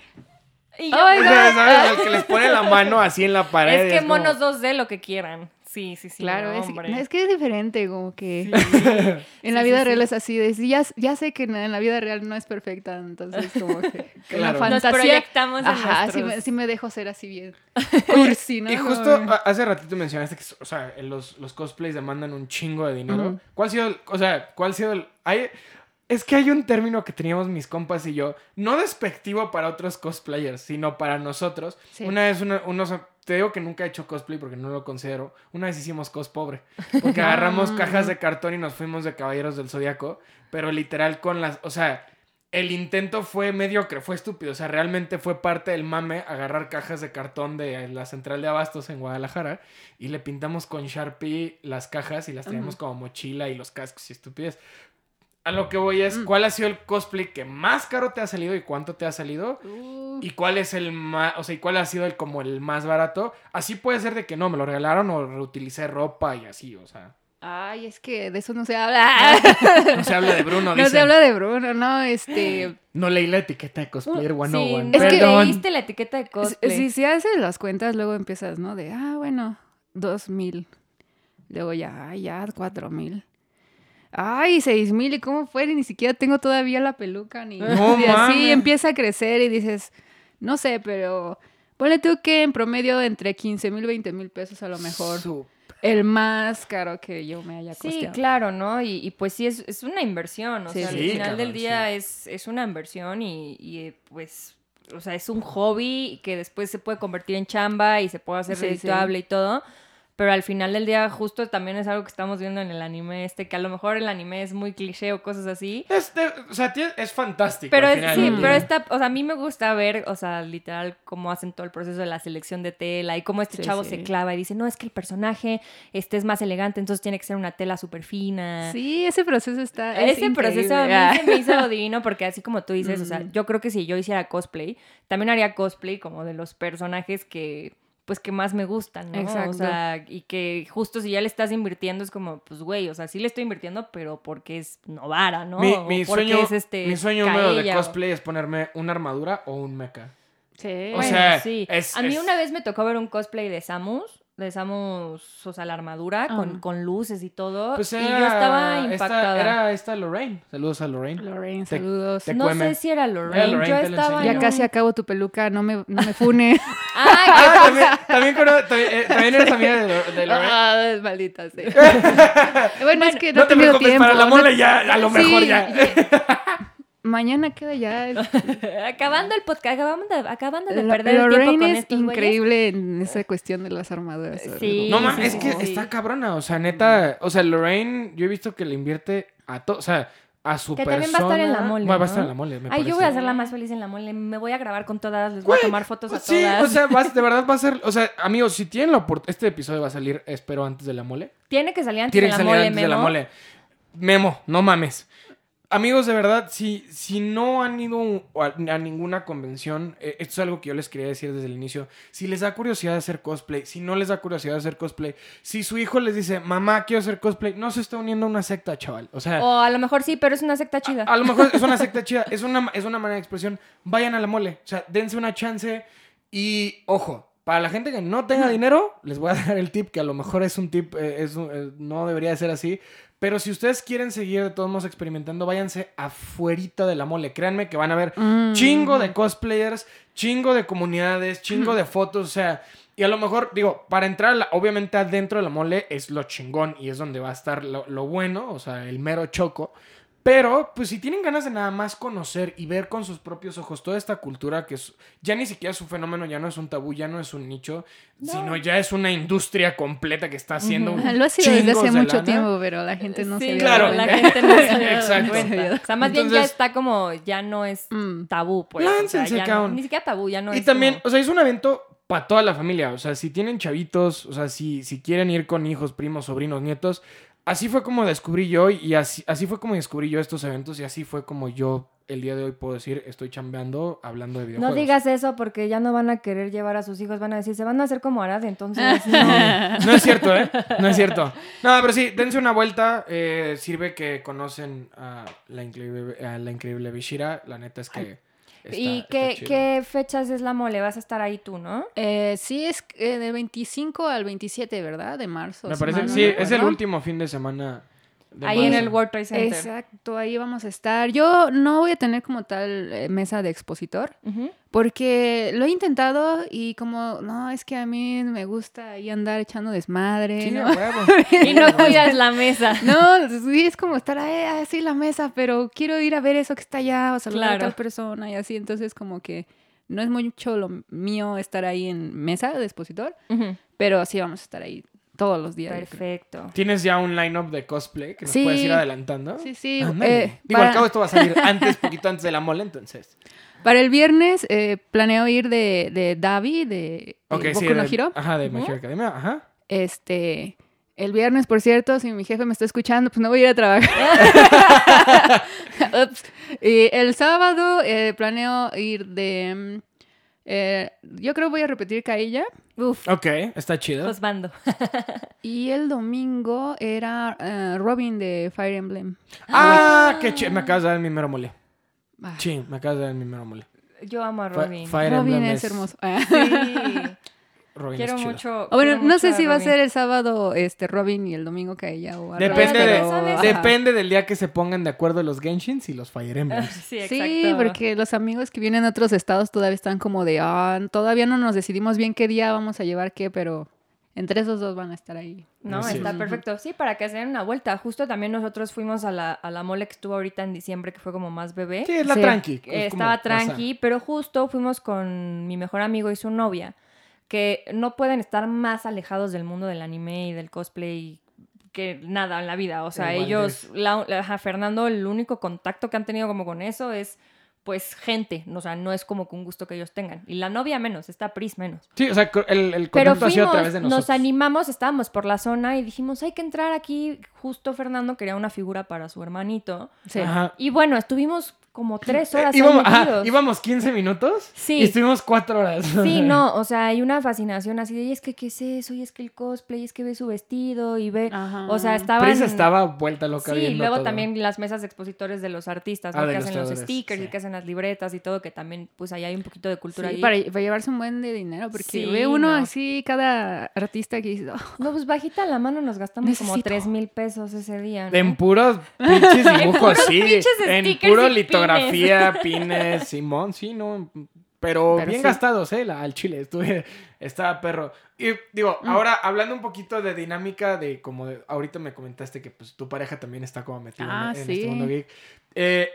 Y yo, Ay, O sea, ¿sabes? El que les pone la mano así en la pared. es que como- monos 2D lo que quieran. Sí, sí, sí. claro, es, hombre. es que es diferente, como que Sí. en la vida sí, real sí. es así, ya, ya sé que en la vida real no es perfecta, entonces como que que la Claro. Nos fantasía... proyectamos en Ajá, sí me, sí me dejo ser así bien cursi, ¿no? Y justo hace ratito mencionaste que, o sea, los, los cosplays demandan un chingo de dinero. ¿Cuál ha sido el, o sea, cuál ha sido el, hay, es que hay un término que teníamos mis compas y yo, no despectivo para otros cosplayers, sino para nosotros. Sí. Una vez, una- unos, te digo que nunca he hecho cosplay porque no lo considero. Una vez hicimos cos pobre, porque agarramos Ah. cajas de cartón y nos fuimos de Caballeros del Zodiaco, pero literal con las, o sea... El intento fue mediocre, fue estúpido. O sea, realmente fue parte del mame agarrar cajas de cartón de la central de abastos en Guadalajara y le pintamos con Sharpie las cajas y las traíamos como mochila y los cascos y estupidez. A lo que voy es, Mm. ¿cuál ha sido el cosplay que más caro te ha salido y cuánto te ha salido? Uh, ¿Y cuál es el más, o sea, y cuál ha sido el como el más barato? Así puede ser de que no, me lo regalaron o reutilicé ropa y así, o sea. Ay, es que de eso no se habla. No se habla de Bruno, no se habla de Bruno, no, este... No leí la etiqueta de cosplayer Sí, 101. no Es que- leíste la etiqueta de cosplay. Si, si haces las cuentas, luego empiezas, ¿no? De, ah, bueno, dos mil. Luego ya, ya, cuatro mil. Ay, seis mil, ¿y cómo fue? Ni siquiera tengo todavía la peluca, ni... No y así empieza a crecer y dices, no sé, pero... Ponle tú que en promedio entre 15 mil, 20 mil pesos a lo mejor. El más caro que yo me haya Sí, costeado. claro, ¿no? Y, y pues sí, es, es una inversión, o Sí, sea, sí. al Sí, final cabrón, del día sí. es, es una inversión y, y, eh, pues, o sea, es un hobby que después se puede convertir en chamba y se puede hacer Sí, sí. y todo, pero al final del día justo también es algo que estamos viendo en el anime este, que a lo mejor el anime es muy cliché o cosas así, Es, de- o sea, tiene- es fantástico. pero al es, sí, pero está, o sea, a mí me gusta ver, o sea, literal, cómo hacen todo el proceso de la selección de tela y cómo este Sí, chavo sí. se clava y dice, no, es que el personaje este es más elegante, entonces tiene que ser una tela súper fina. Sí, ese proceso está... es Ese proceso a mí se me hizo divino porque así como tú dices, o sea, yo creo que si yo hiciera cosplay, también haría cosplay como de los personajes que pues que más me gustan, ¿no? O Exacto. sea, y que justo si ya le estás invirtiendo es como, pues güey, o sea, sí le estoy invirtiendo, pero porque es Novara, ¿no? Mi, O mi porque sueño, es este mi sueño húmedo de o- cosplay es ponerme una armadura o un mecha. Sí. O Bueno, sea, sí. es- a mí es- una vez me tocó ver un cosplay de Samus, de Samus, o sea, la armadura con, Ah. con luces y todo, Pues y era yo estaba esta- impactada. era esta Lorraine. Saludos a Lorraine. Lorraine, Te- saludos. te- no cueme. sé si era Lorraine, Lorraine, yo estaba Ya casi acabo tu peluca, no me, no me fune. Ah, Ah, también, también, cono- también, eh, también eres amiga de, de Lorraine. Ah, es maldita, sí. bueno, es que no, no te preocupes, tiempo. para la mole ya, a lo mejor Sí, ya. Mañana queda ya. el- acabando el podcast, acabando de, acabando de perder el tiempo Lorraine con es estos güeyes. increíble en esa cuestión de las armaduras. Sí. No sí, mames, sí, es que sí. está cabrona. O sea, neta. O sea, Lorraine, yo he visto que le invierte a todo. O sea, a su Que persona. también va a estar en la mole, Bueno, va a estar en la mole, me Ay, yo voy a parece. hacerla más feliz en la mole. Me voy a grabar con todas, les voy a tomar fotos a Sí, todas. o sea, vas- de verdad va a ser. O sea, amigos, si tienen la oportunidad. Este episodio va a salir, espero, antes de la mole. Tiene que salir antes Tiene de que la salir mole, antes de la mole. Memo, no mames. Amigos, de verdad, si, si no han ido a, a ninguna convención, eh, esto es algo que yo les quería decir desde el inicio. Si les da curiosidad de hacer cosplay, si no les da curiosidad de hacer cosplay, si su hijo les dice, mamá, quiero hacer cosplay, no se está uniendo a una secta, chaval. O sea, O a lo mejor sí, pero es una secta chida. a lo mejor es una secta chida, es una, es una manera de expresión. Vayan a la mole, o sea, dense una chance y, ojo, para la gente que no tenga dinero, les voy a dar el tip, que a lo mejor es un tip, eh, es un- eh, no debería de ser así, pero si ustedes quieren seguir de todos modos experimentando, váyanse afuerita de la mole. Créanme que van a ver Mm. chingo de cosplayers, chingo de comunidades, chingo de fotos, o sea, y a lo mejor, digo, para entrar, obviamente adentro de la mole es lo chingón y es donde va a estar lo, lo bueno, o sea, el mero choco. Pero, pues si tienen ganas de nada más conocer y ver con sus propios ojos toda esta cultura que es, ya ni siquiera es un fenómeno, ya no es un tabú, ya no es un nicho, sino ya es una industria completa que está haciendo un Lo ha sido desde hace de mucho lana. tiempo, pero la gente no sí, se claro. la gente no se Exacto. cuenta. O sea, más bien ya está como, ya no es Mm. tabú, pues. o sea, Láncense, ya no- cabrón. ni siquiera tabú, ya no y es también, como- o sea, es un evento para toda la familia. O sea, si tienen chavitos, o sea, si, si quieren ir con hijos, primos, sobrinos, nietos, así fue como descubrí yo y así, así fue como descubrí yo estos eventos y así fue como yo el día de hoy puedo decir estoy chambeando hablando de videojuegos. No digas eso porque ya no van a querer llevar a sus hijos, van a decir, se van a hacer como Arad, entonces... No, no es cierto, ¿eh? No es cierto. No, pero sí, dense una vuelta. eh, sirve que conocen a la increíble, a la increíble Bishira. La neta es que. Está- ¿Y qué, qué fechas es la mole? Vas a estar ahí tú, ¿no? Eh, sí, es eh, del 25 al 27, ¿verdad? De marzo. Me parece no sí, es el último fin de semana. De Ahí en el World Trade Center. Exacto, ahí vamos a estar. Yo no voy a tener como tal eh, mesa de expositor, porque lo he intentado y como, no, es que a mí me gusta ahí andar echando desmadre. Sí, ¿no? a huevo. Y no cuidas la mesa. No, sí, es como estar ahí, así la mesa, pero quiero ir a ver eso que está allá o saludar a Claro. tal persona y así. Entonces, como que no es mucho lo mío estar ahí en mesa de expositor, pero sí vamos a estar ahí todos los días. Perfecto. ¿Tienes ya un line-up de cosplay que nos Sí. puedes ir adelantando? Sí, sí. Ándale. eh, Digo, al para, cabo esto va a salir antes, poquito antes de la mole, entonces. para el viernes eh, planeo ir de, de Davi, de, de Ok, Boku sí. no de- Hero. Ajá, de My Academia, ajá. Este, el viernes, por cierto, si mi jefe me está escuchando, pues no voy a ir a trabajar. Ups. Y el sábado eh, planeo ir de... eh, yo creo voy a repetir Cailla. Uf, Ok, está chido. pues bando. Y el domingo era eh, Robin de Fire Emblem. ah, qué chido. Me acabas de dar mi mero mole. Ah, Sí, me acabas de dar mi mero mole. Yo amo a Robin. Fire Robin Emblem es hermoso. Ah. Sí. Robin Quiero es chido. mucho. Bueno, quiero no mucho sé si va a Robin. ser el sábado este Robin y el domingo Cailla o al Depende, de- pero- ajá. depende del día que se pongan de acuerdo los Genshins y los Fire Emblems. Sí, exacto. Sí, porque los amigos que vienen de otros estados todavía están como de, ah, todavía no nos decidimos bien qué día vamos a llevar qué, pero entre esos dos van a estar ahí. No, Así está es. perfecto. Sí, para que se den una vuelta. Justo también nosotros fuimos a la, a la mole que estuvo ahorita en diciembre, que fue como más bebé. Sí, es la Sí. tranqui. Eh, es como estaba tranqui, pero justo fuimos con mi mejor amigo y su novia, que no pueden estar más alejados del mundo del anime y del cosplay que nada en la vida. O sea, El ellos, la, la- ajá, Fernando, el único contacto que han tenido como con eso es pues gente, o sea, no es como que un gusto que ellos tengan. Y la novia menos, está Pris menos. Sí, o sea, el, el Pero contacto ha sido a fuimos, través de nosotros. nos animamos, estábamos por la zona y dijimos, hay que entrar aquí. Justo Fernando quería una figura para su hermanito. Sí. Y bueno, estuvimos como tres Eh, horas ahí íbamos, ajá, íbamos 15 minutos Sí. y estuvimos 4 horas. Sí, no, o sea, hay una fascinación así de, y es que, ¿qué es eso? Y es que el cosplay, y es que ve su vestido y ve... Ajá. O sea, estaban... Pris estaba vuelta loca Sí, viendo luego todo. también las mesas de expositores de los artistas, Ah, ¿no? de que hacen los stickers sí. y que hacen las libretas y todo, que también, pues, ahí hay un poquito de cultura Sí, ahí. para, para llevarse un buen de dinero, porque Sí, ve uno no. así, cada artista que dice, "Oh, No, pues bajita la mano nos gastamos como Necesito. 3 mil pesos ese día, ¿no? En puros pinches dibujos, sí. pinches En puro y litografía, pines, Simón, sí, no. Pero, Pero bien sí. gastados, ¿eh? La, al chile, estuve, estaba perro. Y digo, Mm. ahora hablando un poquito de dinámica, de como de, ahorita me comentaste que pues tu pareja también está como metida Ah, en, en sí. este mundo geek. Eh,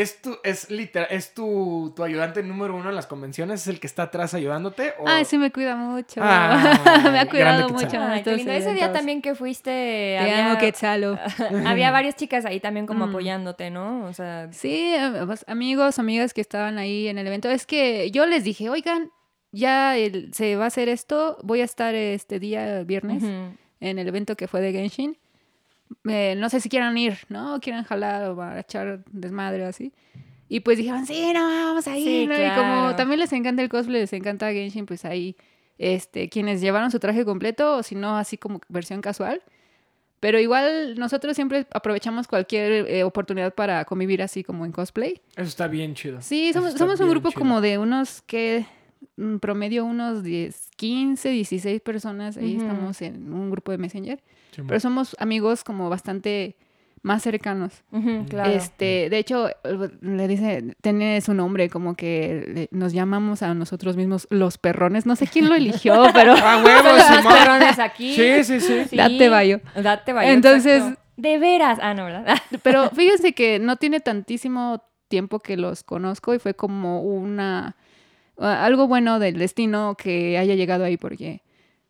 es tu, es literal, es tu, tu ayudante número uno en las convenciones, es el que está atrás ayudándote. O... ay, sí me cuida mucho. Me ha cuidado mucho. Ay, lindo. Ese día también que fuiste, Te había, amo, Quetzalo. había varias chicas ahí también como Mm. apoyándote, ¿no? O sea, Sí, eh, pues, amigos, amigas que estaban ahí en el evento. Es que yo les dije, oigan, ya el- se va a hacer esto. Voy a estar este día viernes en el evento que fue de Genshin. Eh, no sé si quieran ir, ¿no? Quieran jalar o a echar desmadre o así. Y pues dijeron, sí, no, vamos a ir. Sí, ¿no? Y como también les encanta el cosplay, les encanta Genshin, pues ahí, este, quienes llevaron su traje completo, o si no, así como versión casual. Pero igual nosotros siempre aprovechamos cualquier eh, oportunidad para convivir así como en cosplay. Eso está bien chido. Sí, somos, somos un grupo chido. como de unos que mm, promedio unos 10, 15, 16 personas. Ahí estamos en un grupo de Messenger. Pero somos amigos como bastante más cercanos. Claro. Este, de hecho, le dice, tiene su nombre, como que le- nos llamamos a nosotros mismos los perrones. No sé quién lo eligió, pero ¡Ah, huevos, Simón! perrones aquí. Sí, sí, sí. Sí. date bayo. Date vaya. Entonces- exacto. De veras. Ah, no, ¿verdad? Pero fíjense que no tiene tantísimo tiempo que los conozco y fue como una algo bueno del destino que haya llegado ahí porque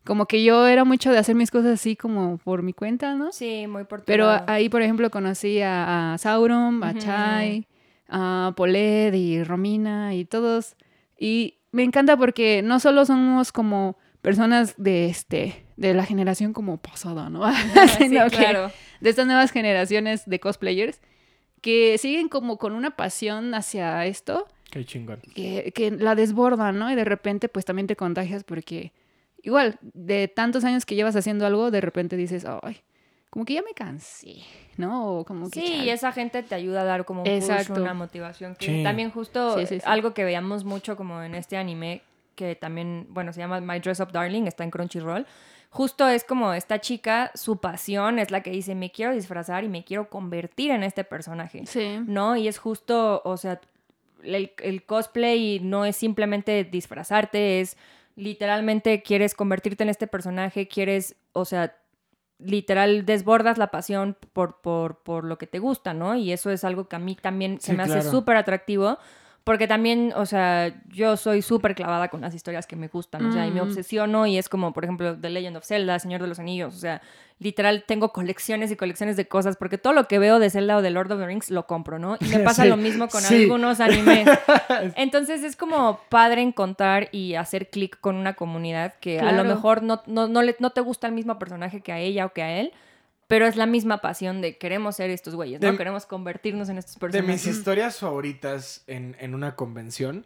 como que yo era mucho de hacer mis cosas así como por mi cuenta, ¿no? Sí, muy por tu Pero lado. ahí, por ejemplo, conocí a, a Sauron, a Ujú. Chai, a Poled y Romina y todos. Y me encanta porque no solo somos como personas de este de la generación como pasada, ¿no? Sí, Sino que claro. de estas nuevas generaciones de cosplayers que siguen como con una pasión hacia esto Qué chingón. que, que la desbordan, ¿no? Y de repente pues también te contagias porque igual de tantos años que llevas haciendo algo, de repente dices, ay, como que ya me cansé, ¿no? O como que Sí, chale. y esa gente te ayuda a dar como un push, Exacto. una motivación. Que Sí. también justo Sí, sí, sí. algo que veíamos mucho como en este anime, que también, bueno, se llama My Dress Up Darling, está en Crunchyroll. Justo es como esta chica, su pasión es la que dice, me quiero disfrazar y me quiero convertir en este personaje. Sí. ¿no? Y es justo, o sea, el, el cosplay no es simplemente disfrazarte, es literalmente quieres convertirte en este personaje, quieres, o sea, literal desbordas la pasión por, por, por lo que te gusta, ¿no? Y eso es algo que a mí también se Sí, me hace súper atractivo. Porque también, o sea, yo soy súper clavada con las historias que me gustan, o sea, y me Mm. obsesiono y es como, por ejemplo, The Legend of Zelda, Señor de los Anillos, o sea, literal tengo colecciones y colecciones de cosas, porque todo lo que veo de Zelda o de Lord of the Rings lo compro, ¿no? Y me pasa Sí, lo mismo con sí. algunos animes. Entonces es como padre encontrar y hacer clic con una comunidad que a lo mejor no, no, no, le- no te gusta el mismo personaje que a ella o que a él, pero es la misma pasión de queremos ser estos güeyes, ¿no? De- queremos convertirnos en estos De personajes. mis historias favoritas en, en una convención.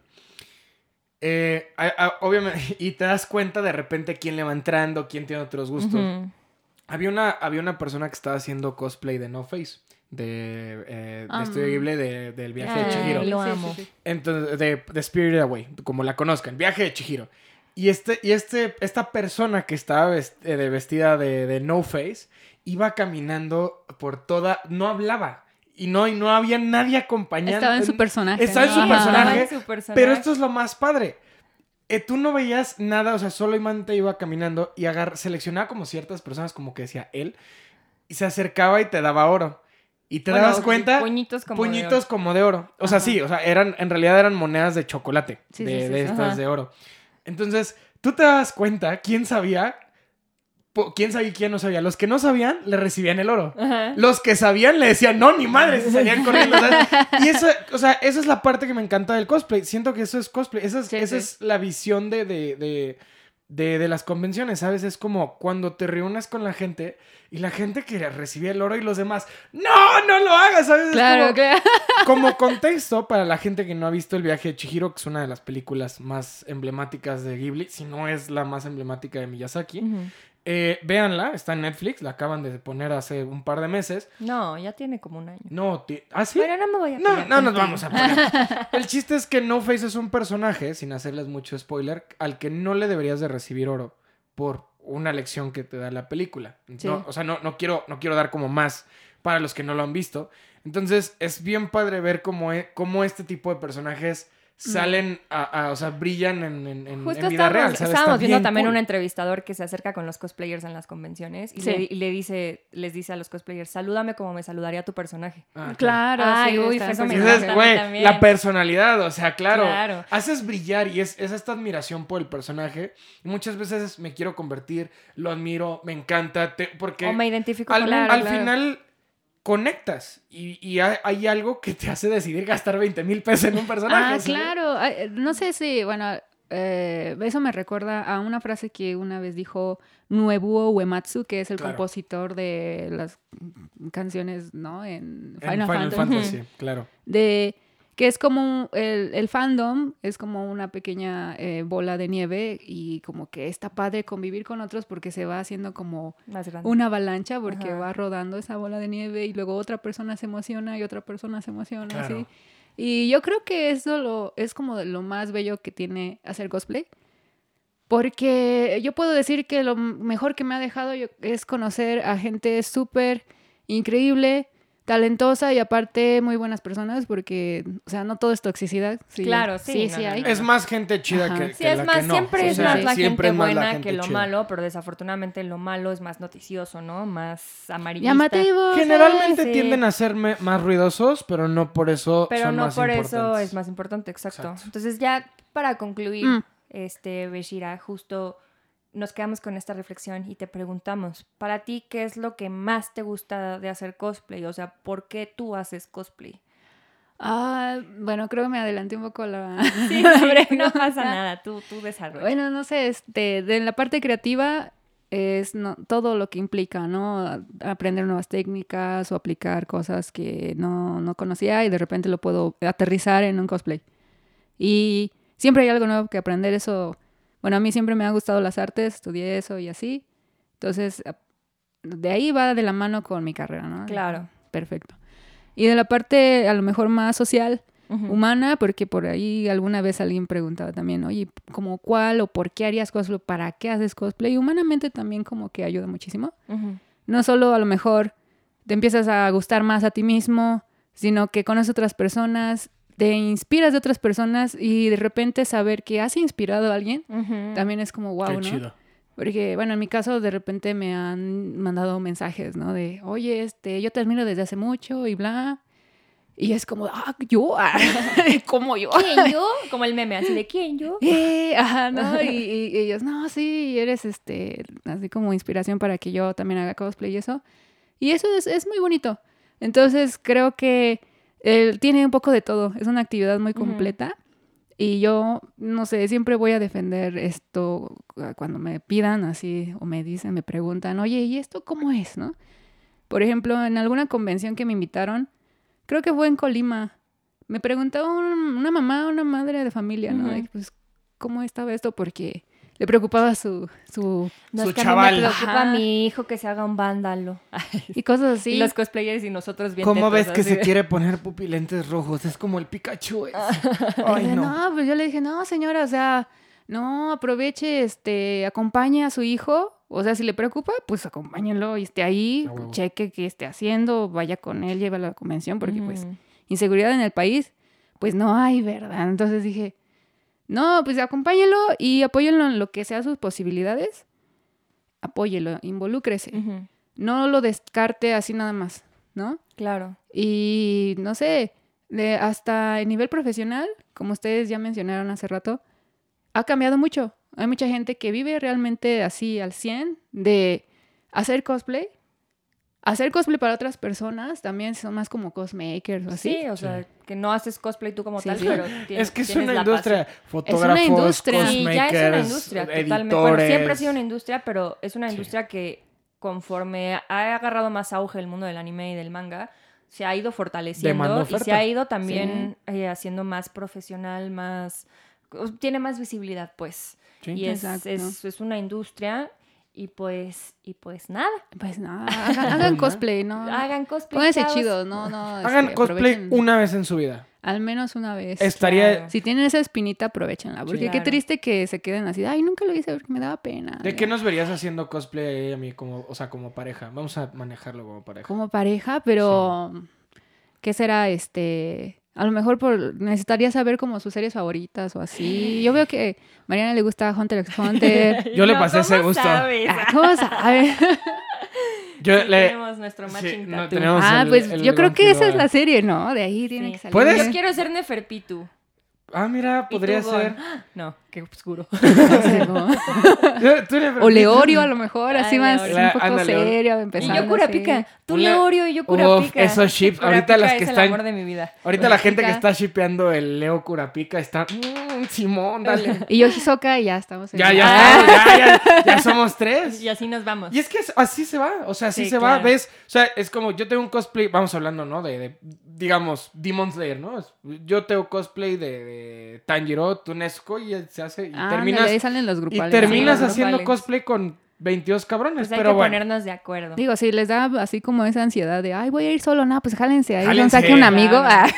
eh, a- a- obviamente, y te das cuenta de repente quién le va entrando, quién tiene otros gustos. Ujú. había, una, había una persona que estaba haciendo cosplay de No Face, de, eh, de Ah, Estudio. Ghibli, de- del viaje Ay, de Chihiro. lo amo. Entonces, de, de Spirited Away, como la conozcan, viaje de Chihiro. Y, este, y este, esta persona que estaba vest- eh, de vestida de, de No Face iba caminando por toda. No hablaba. Y no, y no había nadie acompañando. Estaba en su personaje. Estaba en su estaba personaje, en su personaje. Pero esto es lo más padre. Eh, tú no veías nada, o sea, solo Imante iba caminando y agar seleccionaba como ciertas personas, como que decía él, y se acercaba y te daba oro. Y te Bueno, dabas cuenta, Puñitos como de puñitos oro. como de oro. O sea, Ajá. sí, o sea, eran, en realidad eran monedas de chocolate, Sí, de, sí, sí, de sí. estas Ajá. de oro. Entonces, tú te das cuenta quién sabía, quién sabía y quién no sabía. Los que no sabían, le recibían el oro. Ajá. Los que sabían le decían, no, ni madre, se salían corriendo. ¿sabes? Y eso, o sea, esa es la parte que me encanta del cosplay. Siento que eso es cosplay. Esa es, Sí, esa sí. es la visión de, de, de, de- de las convenciones, ¿sabes? Es como cuando te reúnes con la gente y la gente que recibe el oro y los demás, no, no lo hagas, ¿sabes? Claro, como, claro. como contexto para la gente que no ha visto El viaje de Chihiro, que es una de las películas más emblemáticas de Ghibli, si no es la más emblemática de Miyazaki. Eh, véanla, está en Netflix, la acaban de poner hace un par de meses. No, ya tiene como un año. No, ¿ah, sí? Bueno, no me voy a No, no nos vamos a poner. El chiste es que No Face es un personaje, sin hacerles mucho spoiler, al que no le deberías de recibir oro por una lección que te da la película. Sí. No, o sea, no, no, quiero, no quiero dar como más para los que no lo han visto. Entonces, es bien padre ver cómo, e- cómo este tipo de personajes salen, a, a- o sea, brillan en, en, en- Justo en vida estábamos, real. estábamos viendo también cool. un entrevistador que se acerca con los cosplayers en las convenciones y, Sí. le, y le dice, les dice a los cosplayers, salúdame como me saludaría tu personaje. Ah, Claro, Ay, sí, uy, está eso me dices, güey, la personalidad, o sea, claro, Claro. haces brillar y es, es esta admiración por el personaje. Y muchas veces me quiero convertir, lo admiro, me encanta, te- porque O me identifico al, con Claro, al claro. final conectas y, y hay, algo que te hace decidir gastar 20 mil pesos en un personaje. Ah, claro. Ay, No sé si, bueno, eh, eso me recuerda a una frase que una vez dijo Nuebuo Uematsu, que es el Claro. compositor de las canciones, ¿no? En En Final, Final Fantasy. Fantasy, claro. De que es como un- el, el fandom, es como una pequeña eh, bola de nieve y como que está padre convivir con otros porque se va haciendo como más una avalancha porque Ajá. va rodando esa bola de nieve y luego otra persona se emociona y otra persona se emociona, Claro. así. Y yo creo que eso lo, es como lo más bello que tiene hacer cosplay. Porque yo puedo decir que lo mejor que me ha dejado yo- es conocer a gente súper increíble, talentosa y aparte muy buenas personas porque, o sea, no todo es toxicidad. Sí, Claro, sí, Sí, no, sí no, hay. Es más gente chida Ajá. que, Sí, que es la más, que no. siempre O es más la gente la buena gente que lo chida. malo, pero desafortunadamente lo malo es más noticioso, ¿no? Más amarillista. Llamativo. Generalmente Sí. tienden a ser me- más ruidosos, pero no por eso Pero son no más por eso importantes. es más importante, exacto. Exacto. Entonces ya para concluir, Mm. este, Beshira, justo nos quedamos con esta reflexión y te preguntamos, para ti, ¿qué es lo que más te gusta de hacer cosplay? O sea, ¿por qué tú haces cosplay? Ah, bueno, creo que me adelanté un poco la... Sí, no pasa nada, tú, tú desarrolla. Bueno, no sé, este, de la parte creativa, es no, todo lo que implica, ¿no? Aprender nuevas técnicas o aplicar cosas que no, no conocía y de repente lo puedo aterrizar en un cosplay. Y siempre hay algo nuevo que aprender, eso, bueno, a mí siempre me han gustado las artes, estudié eso y así. Entonces, de ahí va de la mano con mi carrera, ¿no? Claro. Perfecto. Y de la parte a lo mejor más social, humana, porque por ahí alguna vez alguien preguntaba también, oye, como cuál o por qué harías cosplay, para qué haces cosplay, humanamente también como que ayuda muchísimo. No solo a lo mejor te empiezas a gustar más a ti mismo, sino que conoces otras personas, te inspiras de otras personas y de repente saber que has inspirado a alguien, también es como wow, Qué ¿no? chido. Porque, bueno, en mi caso de repente me han mandado mensajes, ¿no? De, oye, este, yo te admiro desde hace mucho y bla. Y es como, ah, yo, ah, ¿cómo yo? ¿Quién yo? Como el meme, así de ¿quién yo? Eh, ajá, ¿no? Y, y- y ellos, no, sí, eres este, así como inspiración para que yo también haga cosplay y eso. Y eso es, es muy bonito. Entonces creo que eh, tiene un poco de todo. Es una actividad muy completa. Y yo, no sé, siempre voy a defender esto ah, cuando me pidan así o me dicen, me preguntan, oye, ¿y esto cómo es, no? Por ejemplo, en alguna convención que me invitaron, creo que fue en Colima, me preguntó un- una mamá, una madre de familia, ¿no? Pues, ¿cómo estaba esto? Porque le preocupaba su, su... No, Su es que a chaval. mí me preocupa Ajá. a mi hijo que se haga un vándalo. y cosas así. Y los cosplayers y nosotros bien ¿Cómo ves que así se quiere poner pupilentes rojos? Es como el Pikachu. Ay, no. no, pues yo le dije, no, señora, o sea, no, aproveche, este, acompañe a su hijo. O sea, si le preocupa, pues acompáñenlo y esté ahí, A cheque qué esté haciendo, vaya con él, llévalo a la convención, porque pues inseguridad en el país, pues no hay, ¿verdad? Entonces dije, no, pues acompáñenlo y apóyenlo en lo que sea sus posibilidades. Apóyelo, involúcrese. No lo descarte así nada más, ¿no? Claro. Y no sé, de hasta el nivel profesional, como ustedes ya mencionaron hace rato, ha cambiado mucho. Hay mucha gente que vive realmente así al 100 de hacer cosplay. Hacer cosplay para otras personas también son más como cosmakers o así. Sí, o sea, que no haces cosplay tú como Sí, tal, sí. pero tienes, Es que es una industria. Fotógrafos, industria. pasión. Y ya es una industria, totalmente. Bueno, siempre ha editores. sido una industria, pero es una Sí. industria que conforme ha agarrado más auge el mundo del anime y del manga, se ha ido fortaleciendo y se ha ido también eh, haciendo más profesional, más... Tiene más visibilidad, pues. Sí. Y es, Exacto. es, es una industria y pues, y pues nada. Pues nada, hagan, hagan cosplay, ¿no? Hagan cosplay. Pónganse chavos. chidos, no, no. Hagan este, cosplay aprovechen una vez en su vida. Al menos una vez. Estaría. Claro. Si tienen esa espinita, aprovechenla. Porque qué Claro. triste que se queden así. Ay, nunca lo hice porque me daba pena. ¿De qué nos verías haciendo cosplay a mí como, o sea, como pareja? Vamos a manejarlo como pareja. como pareja, pero ¿qué será este? A lo mejor por necesitaría saber como sus series favoritas o así. Yo veo que a Mariana le gusta Hunter x Hunter. Yo le pasé ese ¿cómo gusto. sabes? Ah, ¿Cómo sabe? Yo Sí, le. Tenemos nuestro Sí, matching no, tattoo. tenemos Ah, el- pues el yo creo que esa es la serie, ¿no? De ahí tiene Sí. que salir. ¿Puedes? Yo quiero ser Neferpitu. Ah, mira, ¿Y podría tú, ser. No, qué oscuro. O Leorio a lo mejor, así Ay, más un poco serio, Y empezando yo cura así. pica. Tú Leorio y yo Uf, cura pica. esos ahorita las que es están- el amor de mi vida. Ahorita la gente que está shipeando el Leo Curapica está. "Mm, Simón, dale. Y yo Hisoka y ya estamos. en- Ya, ya, Ah, ya, ya, ya somos tres. Y así nos vamos. Y es que así se va, o sea, así Sí, se va. ¿ves? O sea, es como yo tengo un cosplay, vamos hablando, ¿no? De, de, digamos, Demon Slayer, ¿no? Yo tengo cosplay de, de Tanjiro, Tunesco y se hace, y ándale, terminas, ahí salen los y grupales. terminas Sí, los haciendo grupales. cosplay con 22 cabrones, Pues hay pero que bueno. ponernos de acuerdo. Digo, si les da así como esa ansiedad de, ay, voy a ir solo, no, pues jálense ahí, Jálense, saque un amigo. Ah.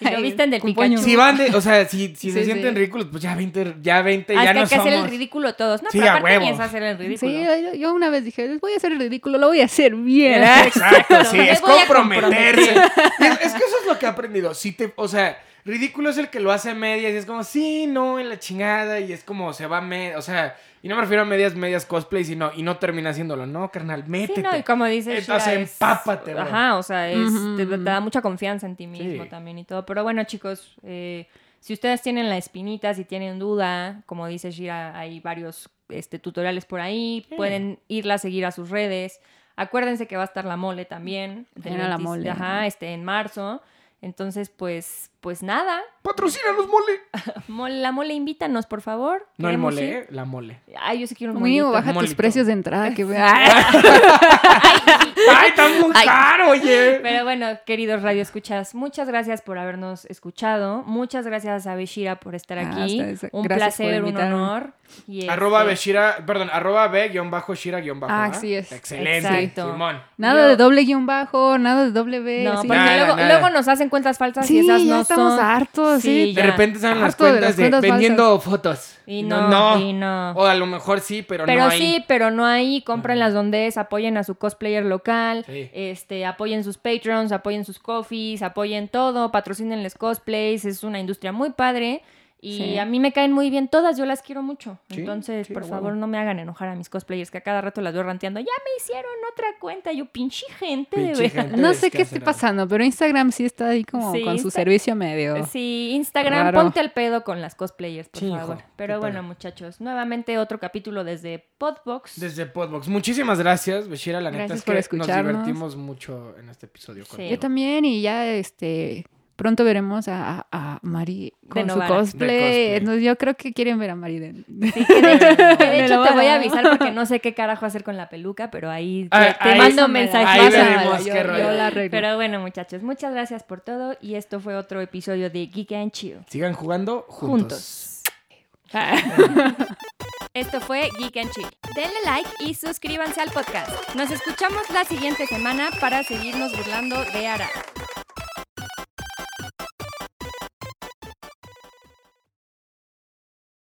Y lo visten del Pikachu. Si van de, o sea, si, si se Sí, sienten ridículos, pues ya 20, ya 20, Ah, ya no hay que hacer el ridículo todos. No, Sí, pero a aparte huevo. ni es hacer el ridículo. Sí, yo, yo una vez dije, les voy a hacer el ridículo, lo voy a hacer bien. Exacto, sí, es a comprometerse. comprometer. Es, es que eso es lo que he aprendido. Si te, o sea, ridículo es el que lo hace a medias y es como, sí, no, en la chingada y es como se va a medias, o sea, y no me refiero a medias, medias cosplay, sino, y no termina haciéndolo, no, carnal, Sí, métete. no, y como dices, Eh, o sea, es- empápate, bro. Ajá, o sea, es, te, da mucha confianza en ti mismo Sí. también y todo. Pero bueno, chicos, eh, si ustedes tienen la espinita, si tienen duda, como dice Shira, hay varios este, tutoriales por ahí, Sí. pueden irla a seguir a sus redes. Acuérdense que va a estar la mole también. Era la 20 mole. Ajá, este, en marzo. Entonces, pues, pues nada, ¡Patrocínanos, mole! Mole- La mole, invítanos, por favor. No el mole, ir. ¿eh? La mole. Ay, yo sí quiero un molito. baja tus precios de entrada. Que... ¡Ay, está muy Ay. caro, oye! Pero bueno, queridos radioescuchas, muchas gracias por habernos escuchado. Muchas gracias a Beshira por estar Ah, aquí. un Gracias placer, un honor. Y Arroba este, Beshira, perdón, arroba B-Shira-bajo. Ah, ¿ah? así es. Excelente, Exacto. Simón. Nada Yo- de doble guion bajo, nada de doble B. No, sí. porque Nada, luego, nada. luego nos hacen cuentas falsas y esas ya no estamos son. hartos, sí. De repente salen las de cuentas las de, cuentas vendiendo fotos. Y no, y no. O a lo mejor sí, pero, Pero no hay. sí, pero no ahí, cómprenlas donde es, apoyen a su cosplayer local, Sí. este, apoyen sus patrons, apoyen sus coffees, apoyen todo, patrocínenles cosplays, es una industria muy padre y Sí. a mí me caen muy bien todas, yo las quiero mucho. Sí, Entonces, sí, por favor, no me hagan enojar a mis cosplayers que a cada rato las veo ranteando, ya me hicieron otra cuenta, yo pinche gente de Pinche gente No sé qué esté pasando, pero Instagram sí está ahí como Sí, con su servicio medio. Sí, Instagram, Raro. ponte al pedo con las cosplayers, por hijo, favor. Pero bueno, muchachos, nuevamente otro capítulo desde Podbox. Desde Podbox. Muchísimas gracias, Beshira. La neta Gracias es por que escucharnos. nos divertimos mucho en este episodio. Yo también, y ya este pronto veremos a, a- a Mari con su Novara. De cosplay. cosplay. Entonces, yo creo que quieren ver a Mari de, Sí, que de, que de De hecho te voy a avisar porque no sé qué carajo hacer con la peluca, pero ahí te, Ah, te ahí- mando Pásamela, mensaje. ahí pásamela, veremos yo, qué yo rollo. la arreglo. Pero bueno, muchachos, muchas gracias por todo y esto fue otro episodio de Geek and Chill. Sigan jugando juntos. Juntos. Esto fue Geek and Chill. Denle like y suscríbanse al podcast. Nos escuchamos la siguiente semana para seguirnos burlando de Ara.